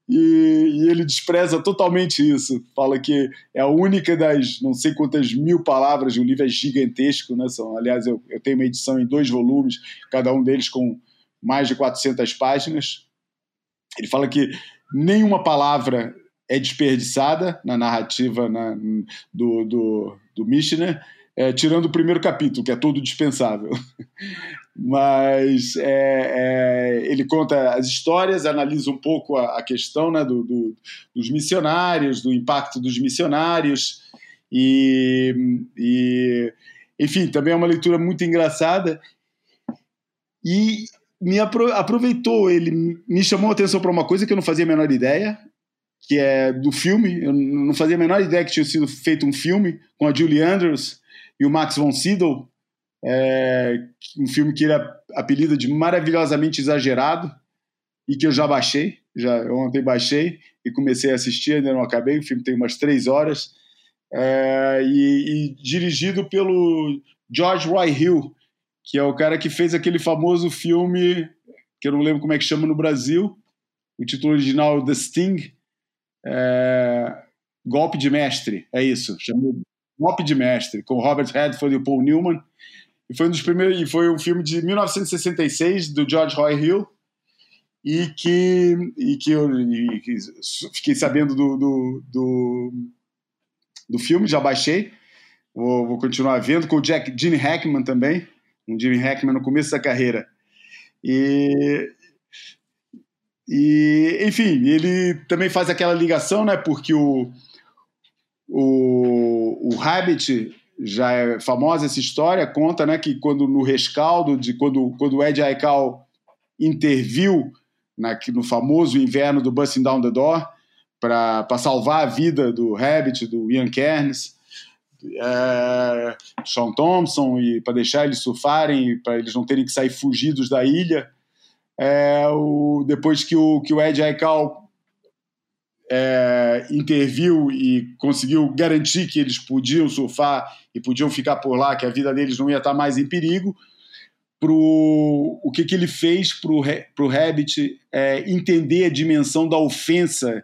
e, e, ele despreza totalmente isso. Fala que é a única das não sei quantas mil palavras, o livro é gigantesco, né? São, aliás, eu, eu tenho uma edição em dois volumes, cada um deles com mais de 400 páginas, ele fala que nenhuma palavra é desperdiçada na narrativa na, do, do, do Mishnah, é, tirando o primeiro capítulo, que é todo dispensável. Mas é, é, ele conta as histórias, analisa um pouco a, a questão né, do, do, dos missionários, do impacto dos missionários, e, e enfim, também é uma leitura muito engraçada. E me aproveitou, ele me chamou a atenção para uma coisa que eu não fazia a menor ideia, que é do filme. Eu não fazia a menor ideia que tinha sido feito um filme com a Julie Andrews e o Max von Sydow, é, um filme que ele apelida de maravilhosamente exagerado e que eu já baixei, já ontem baixei e comecei a assistir, ainda não acabei, o filme tem umas três horas, é, e, e, dirigido pelo George Roy Hill, que é o cara que fez aquele famoso filme, que eu não lembro como é que chama no Brasil, o título original é The Sting, é, Golpe de Mestre, é isso, chamou Golpe de Mestre, com Robert Redford e Paul Newman, e foi um dos primeiros, e foi um filme de 1966 do George Roy Hill, e que, e que eu e que fiquei sabendo do, do, do, do, filme, já baixei, vou, vou, continuar vendo, com o Jack, Gene Hackman também, um Gene Hackman no começo da carreira. E, e enfim, ele também faz aquela ligação, né, porque o, o, o Rabbit já é famosa essa história, conta né, que quando no rescaldo de quando, quando o Ed Aikau interviu na, no famoso inverno do Busting Down the Door para salvar a vida do Rabbit, do Ian Kernes, é, Sean Thompson e para deixar eles surfarem, para eles não terem que sair fugidos da ilha. É, o, depois que o, que o Ed Aikau é, interviu e conseguiu garantir que eles podiam surfar e podiam ficar por lá, que a vida deles não ia estar mais em perigo, pro, o que, que ele fez para o Rabbit é, entender a dimensão da ofensa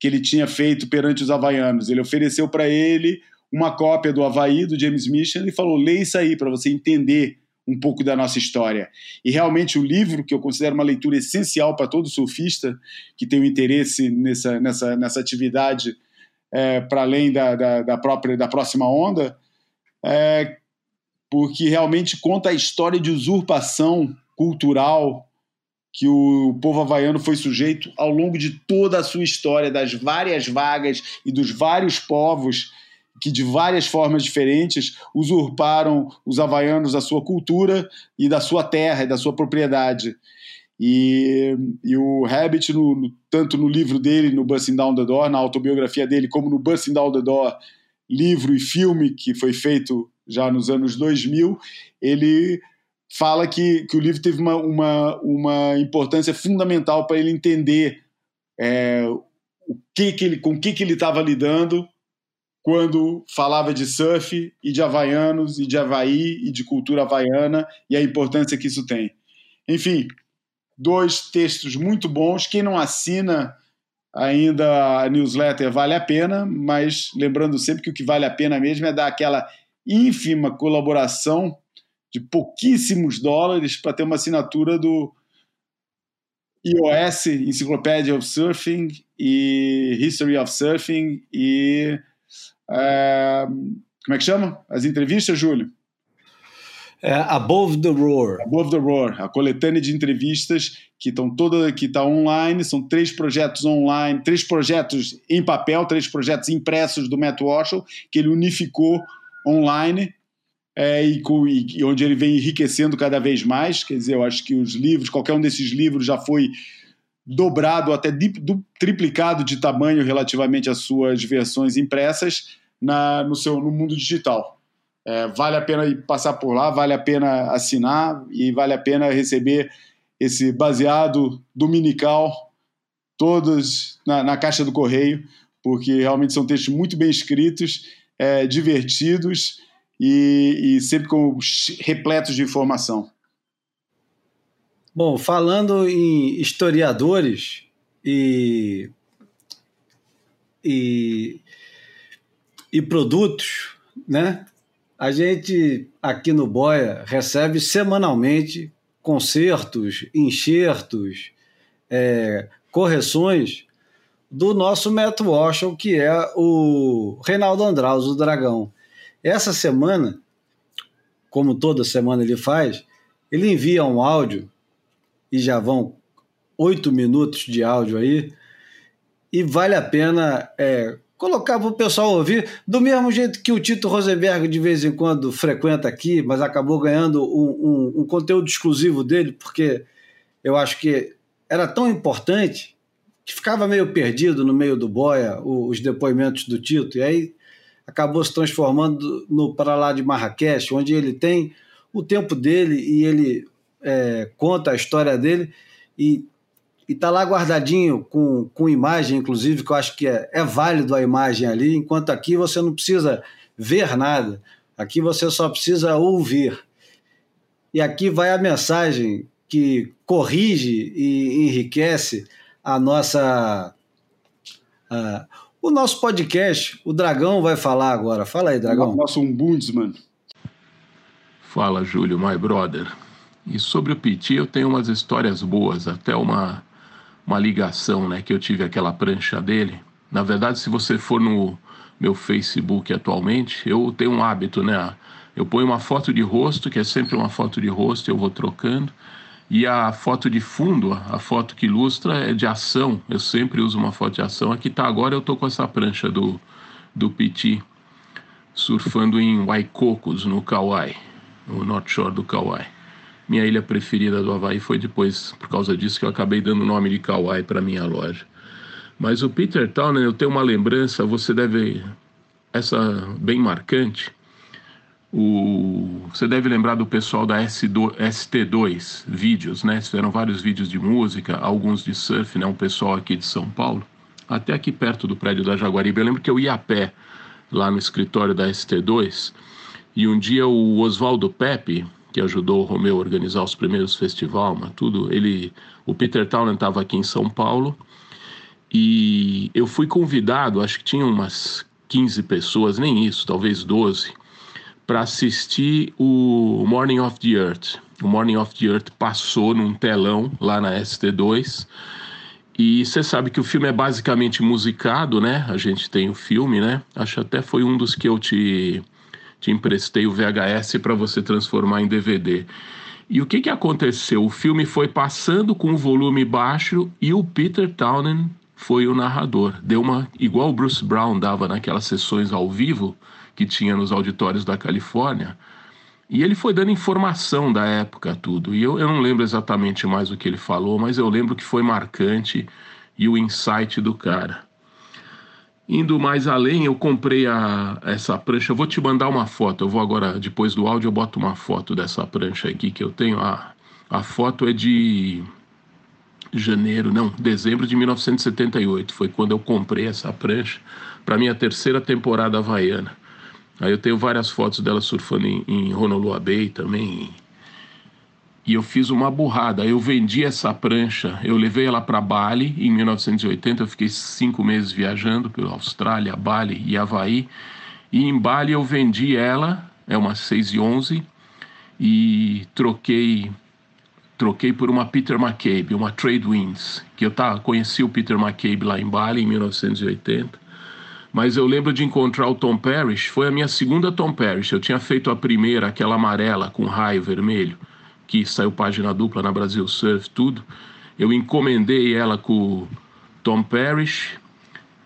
que ele tinha feito perante os havaianos. Ele ofereceu para ele uma cópia do Havaí, do James Mission, e falou: leia isso aí para você entender um pouco da nossa história. E realmente o livro, que eu considero uma leitura essencial para todo surfista que tem um interesse nessa, nessa, nessa atividade é, para além da, da, da, própria da próxima onda, é, porque realmente conta a história de usurpação cultural que o povo havaiano foi sujeito ao longo de toda a sua história, das várias vagas e dos vários povos que, de várias formas diferentes, usurparam os havaianos da sua cultura e da sua terra e da sua propriedade. E, e o Rabbit, no, no, tanto no livro dele, no Busting Down the Door, na autobiografia dele, como no Busting Down the Door, livro e filme que foi feito já nos anos 2000, ele fala que, que o livro teve uma, uma, uma importância fundamental para ele entender é, o que que ele, com o que, que ele estava lidando quando falava de surf e de havaianos e de Havaí e de cultura havaiana e a importância que isso tem. Enfim, dois textos muito bons. Quem não assina ainda a newsletter vale a pena, mas lembrando sempre que o que vale a pena mesmo é dar aquela ínfima colaboração de pouquíssimos dólares para ter uma assinatura do iOS, Encyclopedia of Surfing e History of Surfing e como é que chama? As entrevistas, Júlio? É Above the Roar. Above the Roar, a coletânea de entrevistas que estão toda que está online, são três projetos online, três projetos em papel, três projetos impressos do Matt Walsh, que ele unificou online é, e, e, onde ele vem enriquecendo cada vez mais. Quer dizer, eu acho que os livros, qualquer um desses livros já foi dobrado, até triplicado de tamanho relativamente às suas versões impressas na, no, seu, no mundo digital. É, vale a pena ir passar por lá, vale a pena assinar e vale a pena receber esse baseado dominical todos na, na caixa do correio, porque realmente são textos muito bem escritos é, divertidos e, e sempre com repletos de informação. Bom, falando em historiadores e, e, e produtos, né? A gente aqui no Boia recebe semanalmente concertos, enxertos, é, correções do nosso Matt Washington, que é o Reinaldo Andraus, o Dragão. Essa semana, como toda semana ele faz, ele envia um áudio, e já vão oito minutos de áudio aí, e vale a pena é, colocar para o pessoal ouvir, do mesmo jeito que o Tito Rosenberg de vez em quando frequenta aqui, mas acabou ganhando um, um, um conteúdo exclusivo dele, porque eu acho que era tão importante que ficava meio perdido no meio do boia os depoimentos do Tito, e aí acabou se transformando no Para Lá de Marrakech, onde ele tem o tempo dele e ele é, conta a história dele e está lá guardadinho com, com imagem, inclusive, que eu acho que é, é válido a imagem ali, enquanto aqui você não precisa ver nada, aqui você só precisa ouvir. E aqui vai a mensagem que corrige e enriquece a nossa. A, o nosso podcast. O Dragão vai falar agora. Fala aí, Dragão. Nosso ombudsman. Fala, Júlio, my brother. E sobre o Piti, eu tenho umas histórias boas, até uma, uma ligação né, que eu tive aquela prancha dele. Na verdade, se você for no meu Facebook atualmente, eu tenho um hábito, né? Eu ponho uma foto de rosto, que é sempre uma foto de rosto, eu vou trocando. E a foto de fundo, a foto que ilustra, é de ação. Eu sempre uso uma foto de ação. Aqui tá agora, eu tô com essa prancha do, do Piti, surfando em Waikokos, no Kauai no North Shore do Kauai. Minha ilha preferida do Havaí foi depois, por causa disso, que eu acabei dando o nome de Kauai para minha loja. Mas o Peter Town, eu tenho uma lembrança, você deve. Essa bem marcante. O, você deve lembrar do pessoal da S2, ST2 vídeos, né? Fizeram vários vídeos de música, alguns de surf, né? Um pessoal aqui de São Paulo, até aqui perto do prédio da Jaguaribe. Eu lembro que eu ia a pé lá no escritório da ST2 e um dia o Oswaldo Pepe, que ajudou o Romeu a organizar os primeiros festivais, tudo, ele, o Peter Townend estava aqui em São Paulo e eu fui convidado, acho que tinha umas 15 pessoas, nem isso, talvez 12, para assistir o Morning of the Earth. O Morning of the Earth passou num telão lá na ST2. E você sabe que o filme é basicamente musicado, né? A gente tem o filme, né? Acho até foi um dos que eu te te emprestei o VHS para você transformar em DVD. E o que, que aconteceu? O filme foi passando com o volume baixo e o Peter Townend foi o narrador. Deu uma igual o Bruce Brown dava naquelas sessões ao vivo que tinha nos auditórios da Califórnia. E ele foi dando informação da época, tudo. E eu, eu não lembro exatamente mais o que ele falou, mas eu lembro que foi marcante e o insight do cara. Indo mais além, eu comprei a, essa prancha. Eu vou te mandar uma foto. Eu vou agora, depois do áudio, eu boto uma foto dessa prancha aqui que eu tenho. A, a foto é de janeiro, não, dezembro de 1978. Foi quando eu comprei essa prancha para minha terceira temporada havaiana. Aí eu tenho várias fotos dela surfando em, em Honolulu Bay também, e eu fiz uma burrada. Eu vendi essa prancha, eu levei ela para Bali em 1980. Eu fiquei cinco meses viajando pela Austrália, Bali e Havaí. E em Bali eu vendi ela, é uma 6 e 11, e troquei troquei por uma Peter McCabe, uma Trade Winds, que eu tá, conheci o Peter McCabe lá em Bali em 1980. Mas eu lembro de encontrar o Tom Parrish, foi a minha segunda Tom Parrish. Eu tinha feito a primeira, aquela amarela com raio vermelho que saiu página dupla na Brasil Surf, tudo. Eu encomendei ela com o Tom Parrish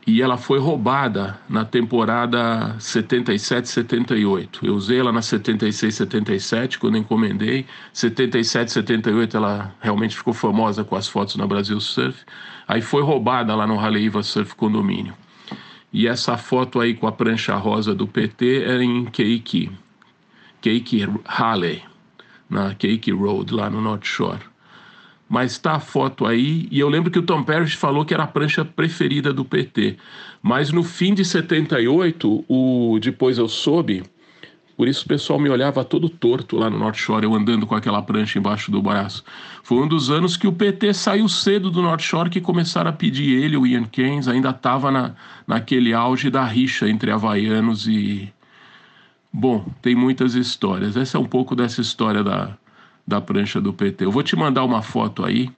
e ela foi roubada na temporada 77, 78. Eu usei ela na 76, 77 quando encomendei. 77, 78 ela realmente ficou famosa com as fotos na Brasil Surf. Aí foi roubada lá no Haleiva Surf Condomínio. E essa foto aí com a prancha rosa do PT era em Keiki. Keiki Halley na Cake Road, lá no North Shore. Mas está a foto aí, e eu lembro que o Tom Parrish falou que era a prancha preferida do PT. Mas no fim de 78, o, depois eu soube, por isso o pessoal me olhava todo torto lá no North Shore, eu andando com aquela prancha embaixo do braço. Foi um dos anos que o PT saiu cedo do North Shore, que começaram a pedir ele, o Ian Keynes, ainda estava na, naquele auge da rixa entre havaianos e, Bom, tem muitas histórias. Essa é um pouco dessa história da, da prancha do PT. Eu vou te mandar uma foto aí,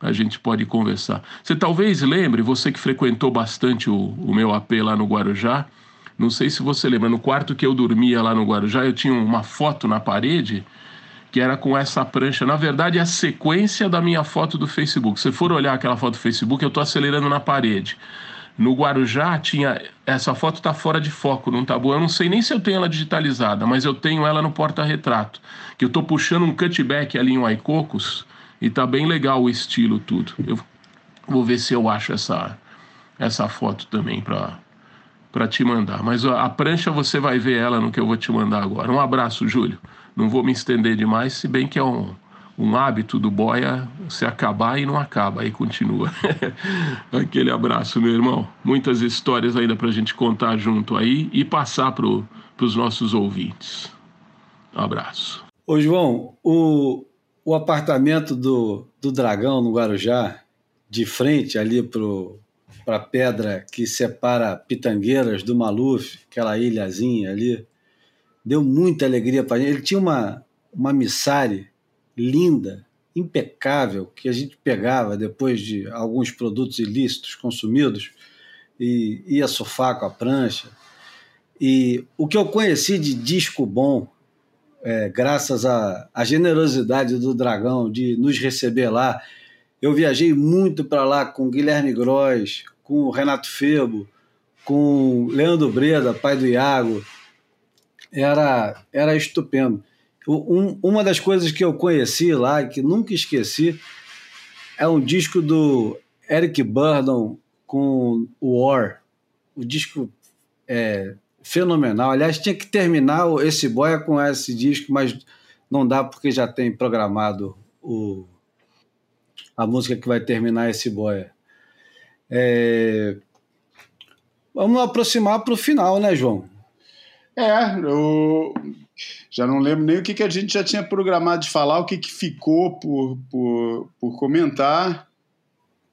a gente pode conversar. Você talvez lembre, você que frequentou bastante o, o meu AP lá no Guarujá, não sei se você lembra, no quarto que eu dormia lá no Guarujá, eu tinha uma foto na parede que era com essa prancha. Na verdade, é a sequência da minha foto do Facebook. Se for olhar aquela foto do Facebook, eu estou acelerando na parede. No Guarujá tinha. Essa foto está fora de foco, não tá boa. Eu não sei nem se eu tenho ela digitalizada, mas eu tenho ela no porta-retrato. Que eu tô puxando um cutback ali em Waicocos e tá bem legal o estilo, tudo. Eu vou ver se eu acho essa, essa foto também para para te mandar. Mas a prancha você vai ver ela no que eu vou te mandar agora. Um abraço, Júlio. Não vou me estender demais, se bem que é um, um hábito do boia se acabar e não acaba, aí continua. Aquele abraço, meu irmão. Muitas histórias ainda para a gente contar junto aí e passar para os nossos ouvintes. Um abraço. Ô, João, o, o apartamento do, do Dragão no Guarujá, de frente ali para a pedra que separa Pitangueiras do Maluf, aquela ilhazinha ali, deu muita alegria para gente. Ele tinha uma, uma missare linda, impecável, que a gente pegava depois de alguns produtos ilícitos consumidos e ia surfar com a prancha. E o que eu conheci de disco bom, é, graças à, generosidade do Dragão de nos receber lá, eu viajei muito para lá com Guilherme Gross, com Renato Febo, com Leandro Breda, pai do Iago. Era, era estupendo. Um, uma das coisas que eu conheci lá, que nunca esqueci, é um disco do Eric Burdon com o War. O disco é fenomenal. Aliás, tinha que terminar esse boia com esse disco, mas não dá porque já tem programado o, a música que vai terminar esse boia. É... Vamos aproximar para o final, né, João? É, eu já não lembro nem o que, que a gente já tinha programado de falar, o que, que ficou por, por, por comentar.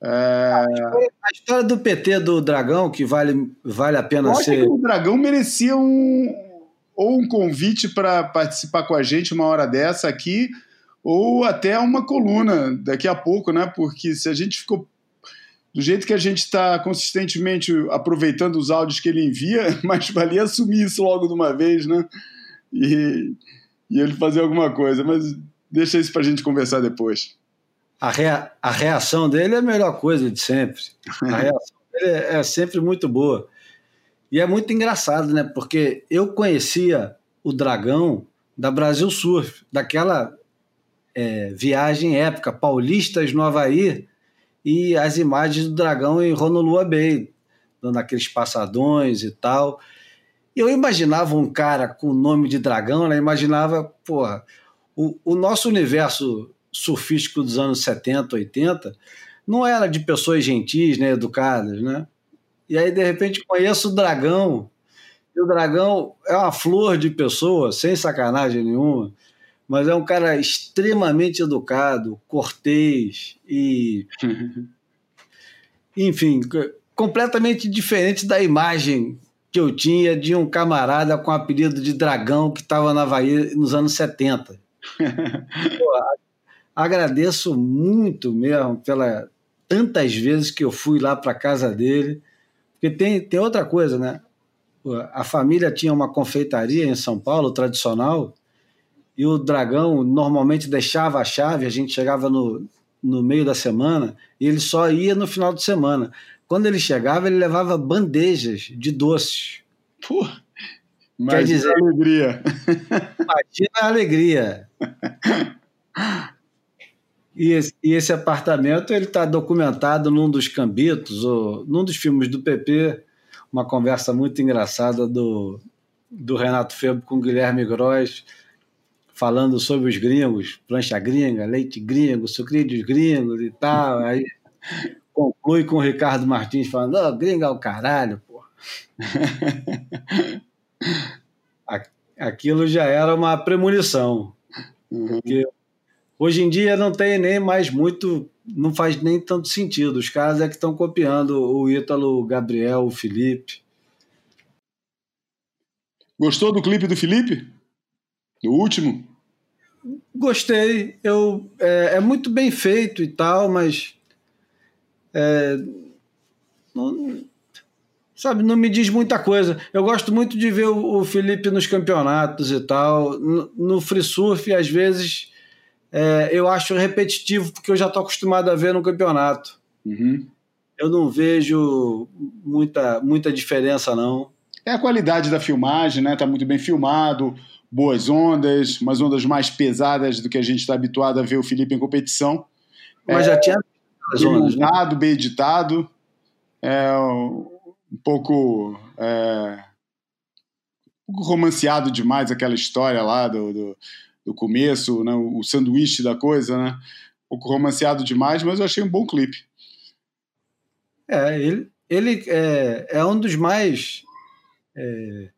É... A, história, do PT do Dragão, que vale, vale a pena eu ser. o Dragão merecia um, ou um convite para participar com a gente uma hora dessa aqui, ou até uma coluna daqui a pouco, né? Porque se a gente ficou do jeito que a gente está consistentemente aproveitando os áudios que ele envia, mas valia assumir isso logo de uma vez, né? E, e ele fazer alguma coisa. Mas deixa isso para a gente conversar depois. A, rea, a reação dele é a melhor coisa de sempre. A reação dele é, é sempre muito boa. E é muito engraçado, né? Porque eu conhecia o Dragão da Brasil Surf, daquela é, viagem épica, Paulistas no Havaí, e as imagens do dragão em Honolulu Bay, dando aqueles passadões e tal. Eu imaginava um cara com o nome de dragão, né? imaginava, porra, o, o nosso universo surfístico dos anos 70, 80 não era de pessoas gentis, né, educadas, né? E aí, de repente, conheço o dragão, e o dragão é uma flor de pessoa, sem sacanagem nenhuma mas é um cara extremamente educado, cortês e. Enfim, completamente diferente da imagem que eu tinha de um camarada com apelido de Dragão que estava na Havaí nos anos 70. Pô, agradeço muito mesmo pela tantas vezes que eu fui lá para casa dele, porque tem, tem outra coisa, né? A família tinha uma confeitaria em São Paulo tradicional e o dragão normalmente deixava a chave, a gente chegava no, no meio da semana e ele só ia no final de semana. Quando ele chegava, ele levava bandejas de doces. Pô, Quer dizer, alegria. Imagina a alegria. E esse, e esse apartamento ele está documentado num dos cambitos, ou num dos filmes do PP, uma conversa muito engraçada do, do Renato Febo com Guilherme Gross, falando sobre os gringos, plancha gringa, leite gringo, sucrilhos gringos e tal. Aí conclui com o Ricardo Martins falando: oh, gringa é o caralho, pô. Aquilo já era uma premonição. Uhum. Porque hoje em dia não tem nem mais muito, não faz nem tanto sentido. Os caras é que estão copiando o Ítalo, o Gabriel, o Felipe. Gostou do clipe do Felipe? Do último? Gostei. Eu, é, é, muito bem feito e tal, mas. É, não, sabe, não me diz muita coisa. Eu gosto muito de ver o, o Felipe nos campeonatos e tal. No, no free surf, às vezes, é, eu acho repetitivo, porque eu já estou acostumado a ver no campeonato. Uhum. eu não vejo muita, muita diferença, não. É a qualidade da filmagem, né? Tá muito bem filmado, boas ondas, umas ondas mais pesadas do que a gente está habituado a ver o Felipe em competição. Mas é, já tinha né? bem editado, é um pouco, é, um pouco romanceado demais aquela história lá do, do, do começo, né? o sanduíche da coisa, né? Um pouco romanceado demais, mas eu achei um bom clipe. É, ele, ele é, é um dos mais é,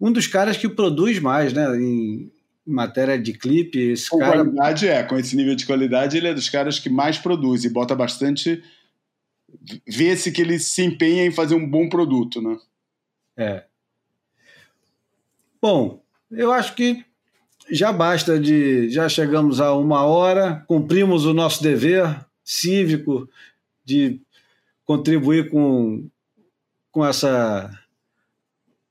um dos caras que produz mais, né? Em, matéria de clipe, esse com cara. qualidade é, com esse nível de qualidade, ele é dos caras que mais produz e bota bastante. Vê-se que ele se empenha em fazer um bom produto, né? É. Bom, eu acho que já basta de. Já chegamos a uma hora, cumprimos o nosso dever cívico de contribuir com, com essa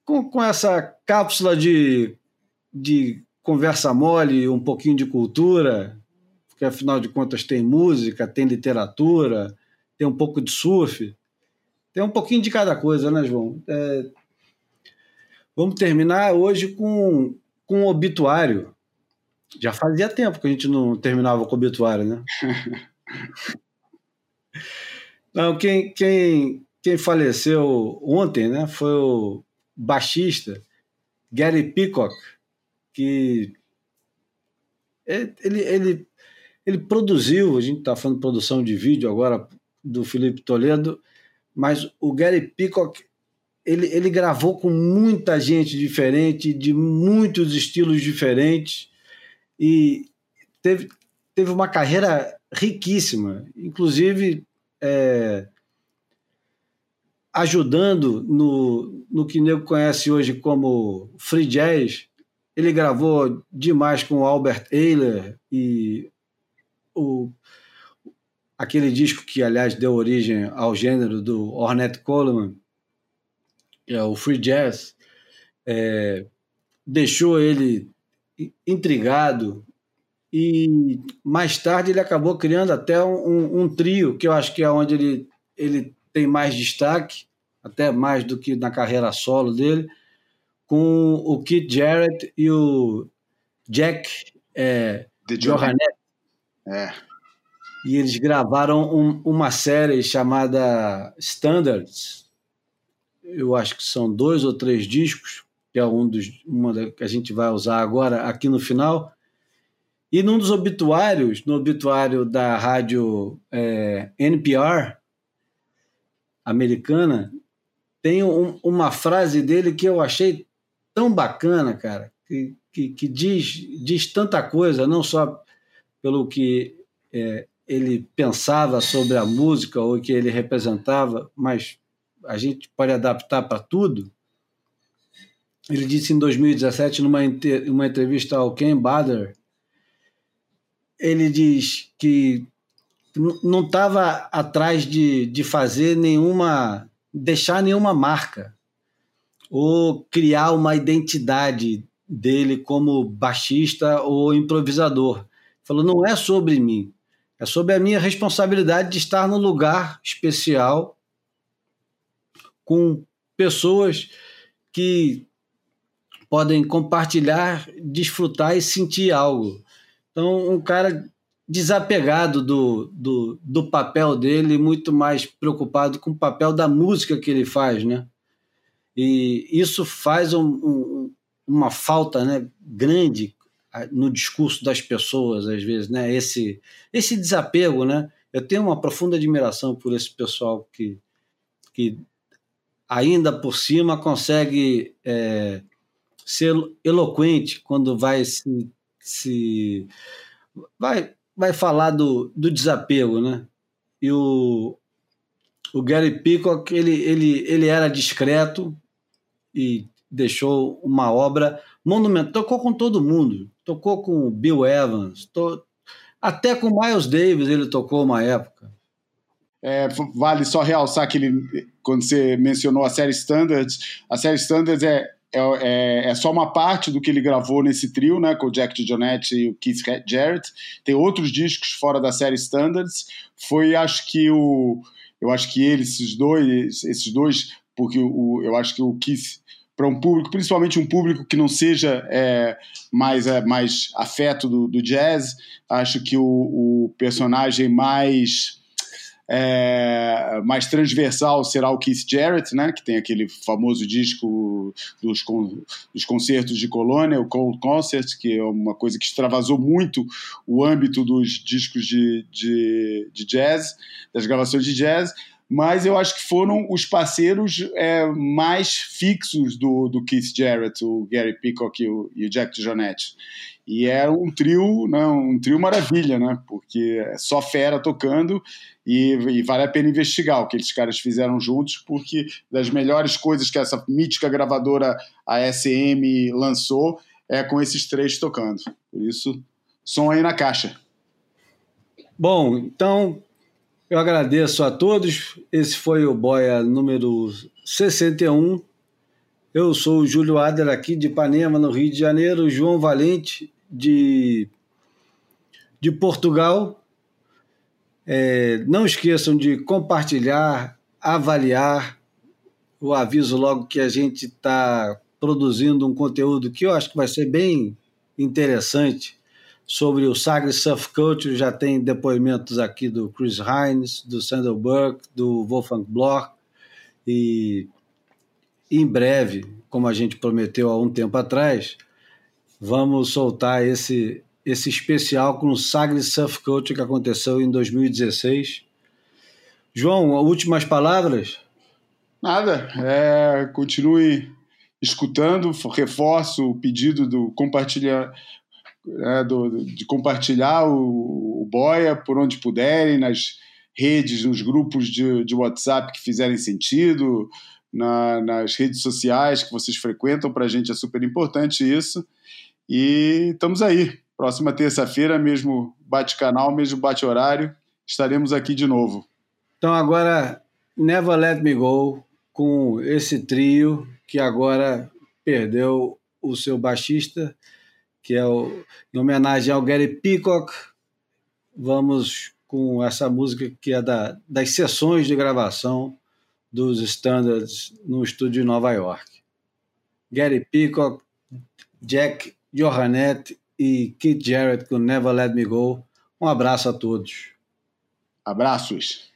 com, com essa cápsula de, de conversa mole, um pouquinho de cultura, porque afinal de contas tem música, tem literatura, tem um pouco de surf, tem um pouquinho de cada coisa, né, João? É, vamos terminar hoje com, com um obituário. Já fazia tempo que a gente não terminava com obituário, né? não, quem, quem, quem faleceu ontem né, foi o baixista, Gary Peacock, que é, ele, ele, ele produziu, a gente está falando de produção de vídeo agora do Felipe Toledo, mas o Gary Peacock ele, ele gravou com muita gente diferente, de muitos estilos diferentes, e teve, teve uma carreira riquíssima, inclusive é, ajudando no, no que nego conhece hoje como free jazz. Ele gravou demais com o Albert Ayler e o, aquele disco que, aliás, deu origem ao gênero do Ornette Coleman, é o free jazz, é, deixou ele intrigado e mais tarde ele acabou criando até um, um, trio que eu acho que é onde ele, ele tem mais destaque, até mais do que na carreira solo dele, com o Keith Jarrett e o Jack é. É. E eles gravaram um, uma série chamada Standards. Eu acho que são dois ou três discos, que é um dos uma da, que a gente vai usar agora aqui no final. E num dos obituários, no obituário da rádio é, NPR, americana, tem um, uma frase dele que eu achei tão bacana, cara, que, que, que diz, diz tanta coisa, não só pelo que é, ele pensava sobre a música ou que ele representava, mas a gente pode adaptar para tudo. Ele disse em 2017, numa uma entrevista ao Ken Bader, ele diz que não estava atrás de, de fazer nenhuma, deixar nenhuma marca ou criar uma identidade dele como baixista ou improvisador. Falou, não é sobre mim, é sobre a minha responsabilidade de estar no lugar especial com pessoas que podem compartilhar, desfrutar e sentir algo. Então, um cara desapegado do, do, do papel dele, muito mais preocupado com o papel da música que ele faz, né? E isso faz um, um, uma falta né, grande no discurso das pessoas, às vezes, né? Esse, esse desapego, né? Eu tenho uma profunda admiração por esse pessoal que, que ainda por cima consegue é, ser eloquente quando vai se, se vai vai falar do, do desapego, né? E o, o Gary Peacock, ele, ele, ele era discreto e deixou uma obra monumental. Tocou com todo mundo. Tocou com Bill Evans, to... até com Miles Davis ele tocou uma época. É, vale só realçar que ele, quando você mencionou a série Standards, a série Standards é é, é, é, só uma parte do que ele gravou nesse trio, né, com o Jack DeJohnette e o Keith Jarrett. Tem outros discos fora da série Standards. Foi, acho que, o. Eu acho que eles, esses dois, esses dois, porque o, eu acho que o Keith para um público, principalmente um público que não seja é, mais, é, mais afeto do, do, jazz. Acho que o, o personagem mais é, mais transversal será o Keith Jarrett, né, que tem aquele famoso disco dos, dos concertos de Colônia, o Cold Concert, que é uma coisa que extravasou muito o âmbito dos discos de, de, de jazz, das gravações de jazz mas eu acho que foram os parceiros é, mais fixos do, do Keith Jarrett, o Gary Peacock e o, e o Jack DeJohnette. E é um trio, né, um trio maravilha, né? Porque é só fera tocando e, e, vale a pena investigar o que eles caras fizeram juntos, porque das melhores coisas que essa mítica gravadora a SM lançou é com esses três tocando. Por isso, som aí na caixa. Bom, então eu agradeço a todos. Esse foi o Boia número 61. Eu sou o Júlio Adler, aqui de Ipanema, no Rio de Janeiro. João Valente, de, de Portugal. É, não esqueçam de compartilhar, avaliar. O aviso logo que a gente está produzindo um conteúdo que eu acho que vai ser bem interessante sobre o Sagres Surf Culture, já tem depoimentos aqui do Chris Hines, do Sandel Burke, do Wolfgang Bloch, e em breve, como a gente prometeu há um tempo atrás, vamos soltar esse, esse especial com o Sagres Surf Culture que aconteceu em 2016. João, últimas palavras? Nada, é, continue escutando, reforço o pedido do compartilhar né, do, de compartilhar o, o Boia por onde puderem, nas redes, nos grupos de, de WhatsApp que fizerem sentido, na, nas redes sociais que vocês frequentam, para a gente é super importante isso. E estamos aí. Próxima terça-feira, mesmo bate-canal, mesmo bate-horário, estaremos aqui de novo. Então agora, Never Let Me Go, com esse trio que agora perdeu o seu baixista que é o, em homenagem ao Gary Peacock. Vamos com essa música que é da, das sessões de gravação dos Standards no estúdio de Nova York. Gary Peacock, Jack Johanette e Keith Jarrett com Never Let Me Go. Um abraço a todos. Abraços.